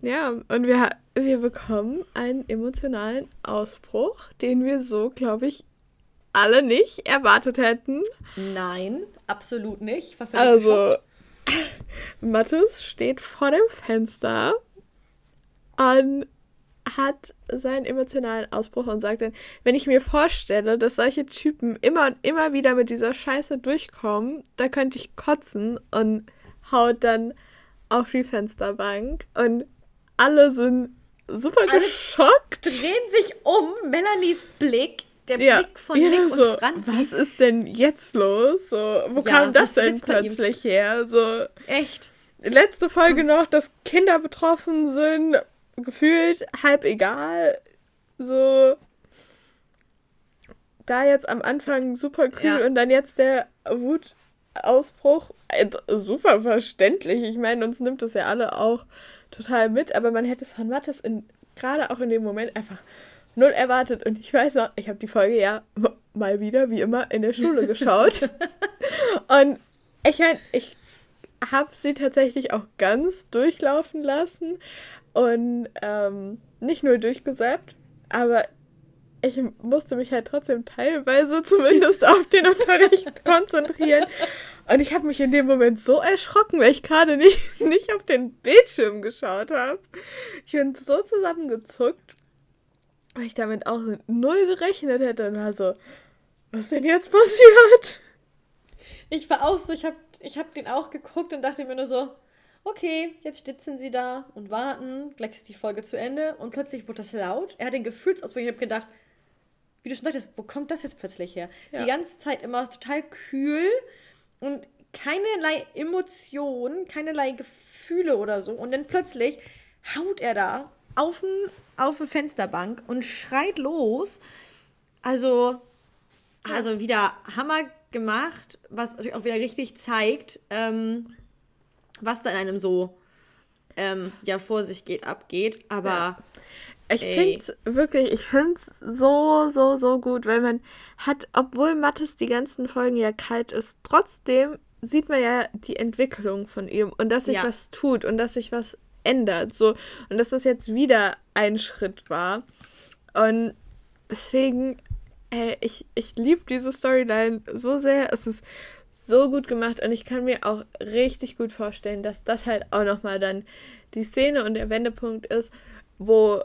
Ja, und wir, wir bekommen einen emotionalen Ausbruch, den wir so, glaube ich, alle nicht erwartet hätten. Nein, absolut nicht. Ich war Also, geschockt. Mathis steht vor dem Fenster und hat seinen emotionalen Ausbruch und sagt dann, wenn ich mir vorstelle, dass solche Typen immer und immer wieder mit dieser Scheiße durchkommen, da könnte ich kotzen und haut dann auf die Fensterbank und alle sind super Alle geschockt. Drehen sich um, Melanies Blick, der Ja, Blick von ja, Nick so, und Franzi. was ist denn jetzt los? So, wo Ja, kam das denn plötzlich her? So, Echt. letzte Folge noch, dass Kinder betroffen sind, gefühlt halb egal. So, da jetzt am Anfang super kühl Ja. und dann jetzt der Wutausbruch. Super verständlich. Ich meine, uns nimmt das ja alle auch total mit, aber man hätte es von Mattes in, gerade auch in dem Moment einfach null erwartet. Und ich weiß noch, ich habe die Folge ja mal wieder, wie immer, in der Schule geschaut. und ich meine, ich habe sie tatsächlich auch ganz durchlaufen lassen und ähm, nicht nur durchgesappt, aber ich musste mich halt trotzdem teilweise zumindest auf den Unterricht konzentrieren. Und ich habe mich in dem Moment so erschrocken, weil ich gerade nicht, nicht auf den Bildschirm geschaut habe. Ich bin so zusammengezuckt, weil ich damit auch null gerechnet hätte und war so, was ist denn jetzt passiert? Ich war auch so, ich habe ich hab den auch geguckt und dachte mir nur so, okay, jetzt sitzen sie da und warten, gleich ist die Folge zu Ende und plötzlich wurde das laut. Er hat den Gefühlsausbruch, ich habe gedacht, wie du schon sagtest, wo kommt das jetzt plötzlich her? Ja. Die ganze Zeit immer total kühl und keinerlei Emotionen, keinerlei Gefühle oder so. Und dann plötzlich haut er da auf, auf eine Fensterbank und schreit los. Also, also wieder Hammer gemacht, was natürlich auch wieder richtig zeigt, ähm, was da in einem so ähm, ja vor sich geht, abgeht. Aber Ja. Ich finde es wirklich, ich finde es so, so, so gut, weil man hat, obwohl Mattes die ganzen Folgen ja kalt ist, trotzdem sieht man ja die Entwicklung von ihm und dass sich Ja. was tut und dass sich was ändert. So, und dass das jetzt wieder ein Schritt war. Und deswegen, äh, ich, ich liebe diese Storyline so sehr. Es ist so gut gemacht und ich kann mir auch richtig gut vorstellen, dass das halt auch nochmal dann die Szene und der Wendepunkt ist, wo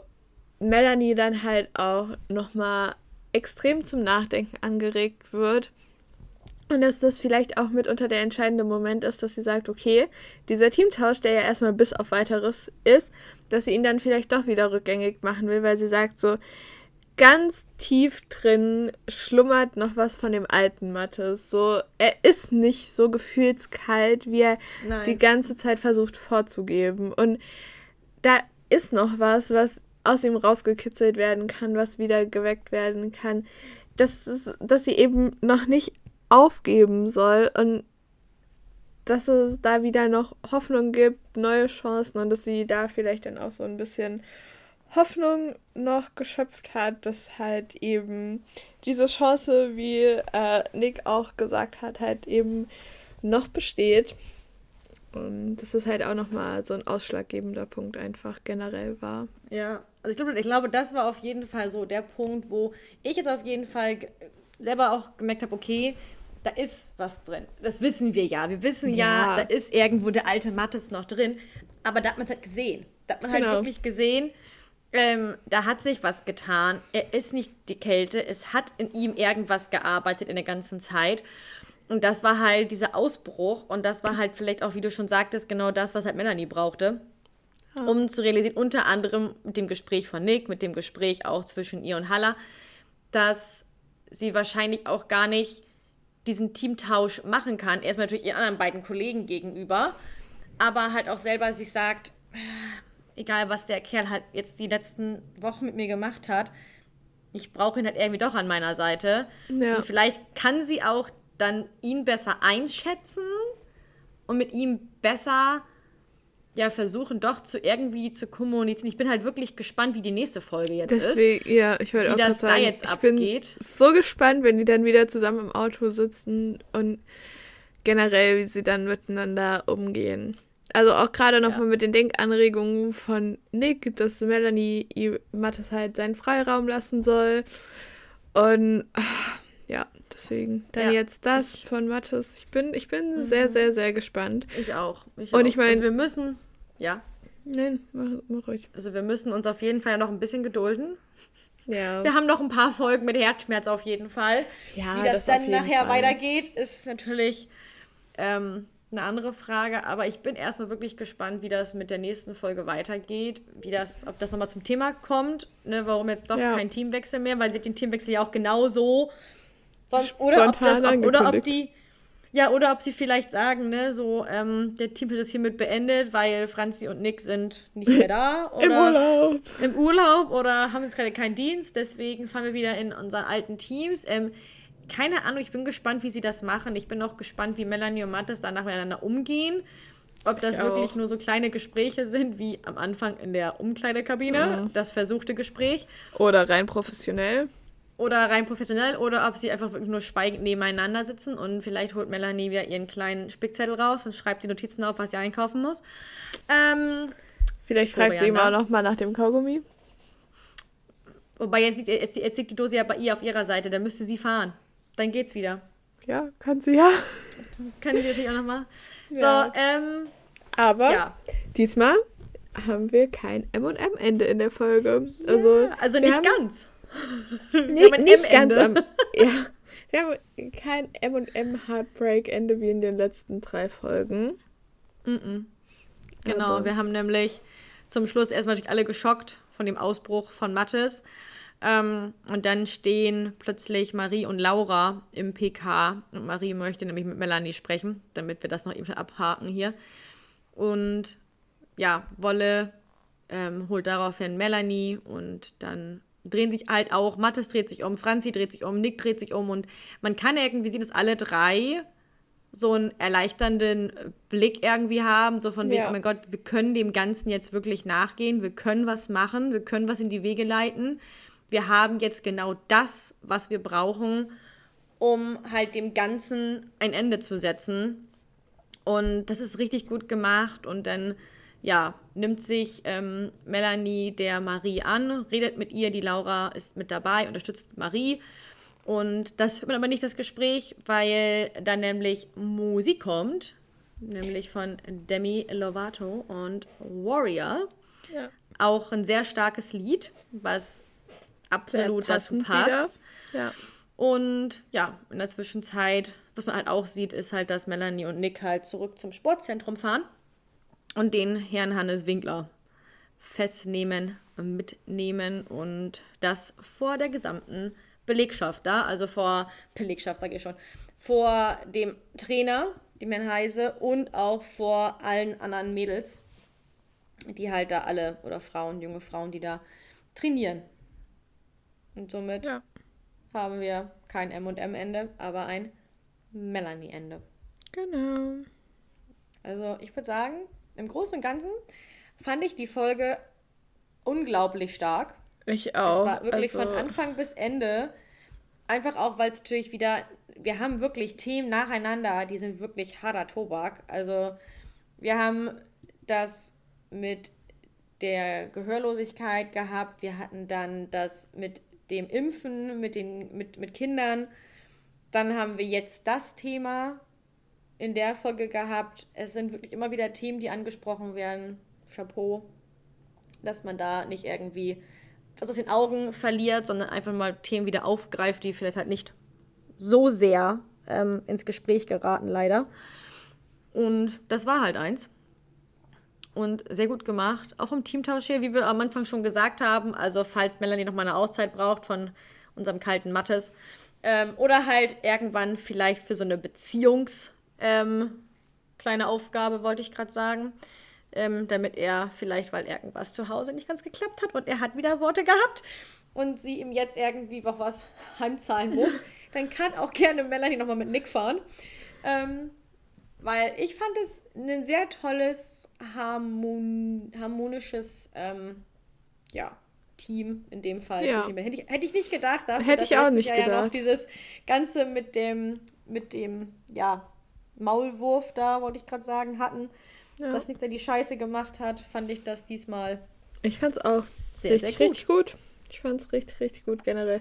Melanie dann halt auch nochmal extrem zum Nachdenken angeregt wird. Und dass das vielleicht auch mitunter der entscheidende Moment ist, dass sie sagt, okay, dieser Teamtausch, der ja erstmal bis auf weiteres ist, dass sie ihn dann vielleicht doch wieder rückgängig machen will, weil sie sagt so, ganz tief drin schlummert noch was von dem alten Mattes. So, er ist nicht so gefühlskalt, wie er Nein. die ganze Zeit versucht vorzugeben. Und da ist noch was, was aus ihm rausgekitzelt werden kann, was wieder geweckt werden kann. Das ist, dass sie eben noch nicht aufgeben soll und dass es da wieder noch Hoffnung gibt, neue Chancen und dass sie da vielleicht dann auch so ein bisschen Hoffnung noch geschöpft hat, dass halt eben diese Chance, wie äh, Nick auch gesagt hat, halt eben noch besteht. Und das ist halt auch nochmal so ein ausschlaggebender Punkt einfach generell war. Ja, also ich glaube, ich glaube, das war auf jeden Fall so der Punkt, wo ich jetzt auf jeden Fall selber auch gemerkt habe, okay, da ist was drin. Das wissen wir ja. Wir wissen ja, Ja. da ist irgendwo der alte Mattes noch drin. Aber da hat man es halt gesehen. Da hat man halt Genau. wirklich gesehen, ähm, da hat sich was getan. Er ist nicht die Kälte. Es hat in ihm irgendwas gearbeitet in der ganzen Zeit. Und das war halt dieser Ausbruch und das war halt vielleicht auch, wie du schon sagtest, genau das, was halt Melanie brauchte, um zu realisieren, unter anderem mit dem Gespräch von Nick, mit dem Gespräch auch zwischen ihr und Halla, dass sie wahrscheinlich auch gar nicht diesen Teamtausch machen kann. Erstmal natürlich ihren anderen beiden Kollegen gegenüber, aber halt auch selber sich sagt, egal was der Kerl halt jetzt die letzten Wochen mit mir gemacht hat, ich brauche ihn halt irgendwie doch an meiner Seite. Ja. Und vielleicht kann sie auch dann ihn besser einschätzen und mit ihm besser ja versuchen doch zu irgendwie zu kommunizieren. Ich bin halt wirklich gespannt, wie die nächste Folge jetzt ist. Deswegen, ja, ich Wie auch das sagen, da jetzt ich abgeht. bin so gespannt, wenn die dann wieder zusammen im Auto sitzen und generell, wie sie dann miteinander umgehen. Also auch gerade nochmal Ja. mit den Denkanregungen von Nick, dass Melanie ihm Mathis halt seinen Freiraum lassen soll. Und ah, ja, deswegen dann Ja, jetzt das von Mathis. Ich bin, ich bin sehr, sehr, sehr gespannt. Ich auch. Ich Und auch. ich mein- also wir müssen, ja, Nein, mach, mach ruhig. also wir müssen uns auf jeden Fall noch ein bisschen gedulden. Ja. Wir haben noch ein paar Folgen mit Herzschmerz auf jeden Fall. Ja, Wie das, das dann nachher Fall. weitergeht, ist natürlich ähm, eine andere Frage. Aber ich bin erstmal wirklich gespannt, wie das mit der nächsten Folge weitergeht. Wie das, ob das nochmal zum Thema kommt, ne, warum jetzt doch Ja. kein Teamwechsel mehr, weil sie den Teamwechsel ja auch genauso sonst oder ob, das, ob, oder ob die ja, oder ob sie vielleicht sagen, ne, so, ähm, der Team ist hiermit beendet, weil Franzi und Nick sind nicht mehr da. Oder Im Urlaub. im Urlaub oder haben jetzt gerade keinen Dienst, deswegen fahren wir wieder in unseren alten Teams. Ähm, keine Ahnung, ich bin gespannt, wie sie das machen. Ich bin auch gespannt, wie Melanie und Mattes danach miteinander umgehen. Ob das Ich wirklich nur so kleine Gespräche sind, wie am Anfang in der Umkleidekabine, das versuchte Gespräch, Oder rein professionell. Oder rein professionell, oder ob sie einfach wirklich nur schweigend nebeneinander sitzen und vielleicht holt Melanie wieder ihren kleinen Spickzettel raus und schreibt die Notizen auf, was sie einkaufen muss. Ähm, Vielleicht fragt sie Florian, auch noch mal nach dem Kaugummi. Wobei jetzt liegt, jetzt, jetzt liegt die Dose ja bei ihr auf ihrer Seite, dann müsste sie fahren. Dann geht's wieder. Ja, kann sie ja. Können sie natürlich auch nochmal. Ja. So, ähm, Aber ja. diesmal haben wir kein M&M-Ende in der Folge. Also, Also wir nicht ganz. Nee, nicht ganz am... Ja, wir haben kein M&M-Heartbreak-Ende wie in den letzten drei Folgen. Genau, Aber- wir haben nämlich zum Schluss erstmal alle geschockt von dem Ausbruch von Mattes. Ähm, und dann stehen plötzlich Marie und Laura im PK. Und Marie möchte nämlich mit Melanie sprechen, damit wir das noch eben schon abhaken hier. Und ja, Wolle ähm, holt daraufhin Melanie und dann drehen sich halt auch, Mattes dreht sich um, Franzi dreht sich um, Nick dreht sich um und man kann irgendwie sehen, dass alle drei so einen erleichternden Blick irgendwie haben, so von wegen, Ja. oh mein Gott, wir können dem Ganzen jetzt wirklich nachgehen, wir können was machen, wir können was in die Wege leiten. Wir haben jetzt genau das, was wir brauchen, um halt dem Ganzen ein Ende zu setzen. Und das ist richtig gut gemacht. Und dann, ja, nimmt sich ähm, Melanie der Marie an, redet mit ihr. Die Laura ist mit dabei, unterstützt Marie. Und das hört man aber nicht das Gespräch, weil dann nämlich Musik kommt, nämlich von Demi Lovato und Warrior. Ja. Auch ein sehr starkes Lied, was absolut dazu passt. Ja. Und ja, in der Zwischenzeit, was man halt auch sieht, ist halt, dass Melanie und Nick halt zurück zum Sportzentrum fahren und den Herrn Hannes Winkler festnehmen, mitnehmen und das vor der gesamten Belegschaft da, also vor Belegschaft sage ich schon, vor dem Trainer, dem Herrn Heise und auch vor allen anderen Mädels, die halt da alle oder Frauen, junge Frauen, die da trainieren. Und somit Ja. haben wir kein M&M-Ende, aber ein Melanie-Ende. Genau. Also ich würde sagen, im Großen und Ganzen fand ich die Folge unglaublich stark. Ich auch. es war wirklich also, von Anfang bis Ende, einfach auch, weil es natürlich wieder, wir haben wirklich Themen nacheinander, die sind wirklich harter Tobak. Also wir haben das mit der Gehörlosigkeit gehabt, wir hatten dann das mit dem Impfen, mit, den, mit, mit Kindern, dann haben wir jetzt das Thema in der Folge gehabt. Es sind wirklich immer wieder Themen, die angesprochen werden. Chapeau, dass man da nicht irgendwie was aus den Augen verliert, sondern einfach mal Themen wieder aufgreift, die vielleicht halt nicht so sehr ähm, ins Gespräch geraten, leider. Und das war halt eins. Und sehr gut gemacht. Auch im Teamtausch hier, wie wir am Anfang schon gesagt haben. Also, falls Melanie noch mal eine Auszeit braucht von unserem kalten Mattes. Ähm, oder halt irgendwann vielleicht für so eine Beziehungs- ähm, kleine Aufgabe, wollte ich gerade sagen. Ähm, damit er vielleicht, weil irgendwas zu Hause nicht ganz geklappt hat und er hat wieder Worte gehabt und sie ihm jetzt irgendwie noch was heimzahlen muss, dann kann auch gerne Melanie nochmal mit Nick fahren. Ähm, weil ich fand es ein sehr tolles, harmon harmonisches ähm, ja, Team in dem Fall. Ja. Hätte, ich, hätte ich nicht gedacht. Dafür, Hätte ich auch nicht Jahr Ja noch gedacht. dieses Ganze mit dem, mit dem, ja, Maulwurf da, wollte ich gerade sagen, hatten. Ja. Dass Nick da die Scheiße gemacht hat, fand ich das diesmal Ich fand's auch sehr, richtig, sehr gut. richtig gut. Ich fand's richtig, richtig gut generell.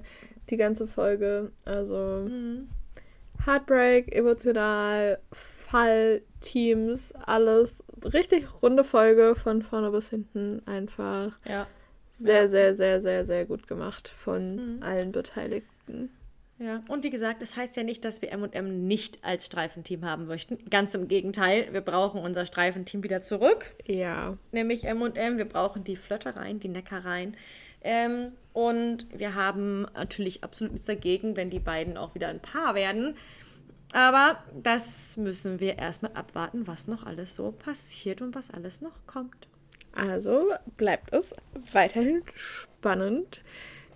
Die ganze Folge. Also Mhm. Heartbreak, emotional, Fall, Teams, alles. Richtig runde Folge von vorne bis hinten. Einfach Ja. sehr, Ja. sehr, sehr, sehr, sehr gut gemacht von Mhm. allen Beteiligten. Ja, und wie gesagt, das heißt ja nicht, dass wir M&M nicht als Streifenteam haben möchten. Ganz im Gegenteil, wir brauchen unser Streifenteam wieder zurück, Ja. nämlich M&M. Wir brauchen die Flöttereien, die Neckereien. Ähm, und wir haben natürlich absolut nichts dagegen, wenn die beiden auch wieder ein Paar werden. Aber das müssen wir erstmal abwarten, was noch alles so passiert und was alles noch kommt. Also bleibt es weiterhin spannend.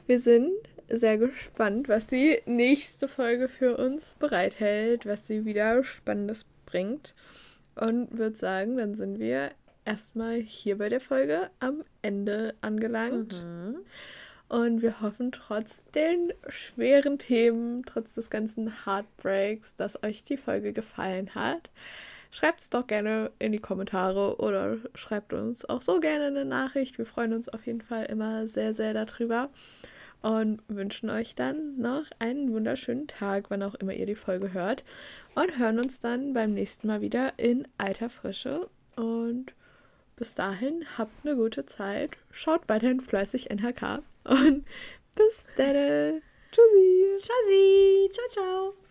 Wir sind sehr gespannt, was die nächste Folge für uns bereithält, was sie wieder Spannendes bringt. Und würde sagen, dann sind wir erstmal hier bei der Folge am Ende angelangt. Und wir hoffen trotz den schweren Themen, trotz des ganzen Heartbreaks, dass euch die Folge gefallen hat. Schreibt es doch gerne in die Kommentare oder schreibt uns auch so gerne eine Nachricht. Wir freuen uns auf jeden Fall immer sehr, sehr darüber und wünschen euch dann noch einen wunderschönen Tag, wann auch immer ihr die Folge hört. Und hören uns dann beim nächsten Mal wieder in alter Frische. Und bis dahin habt eine gute Zeit. Schaut weiterhin fleißig NHK. Und bis dann. Tschüssi. Tschüssi, ciao, ciao.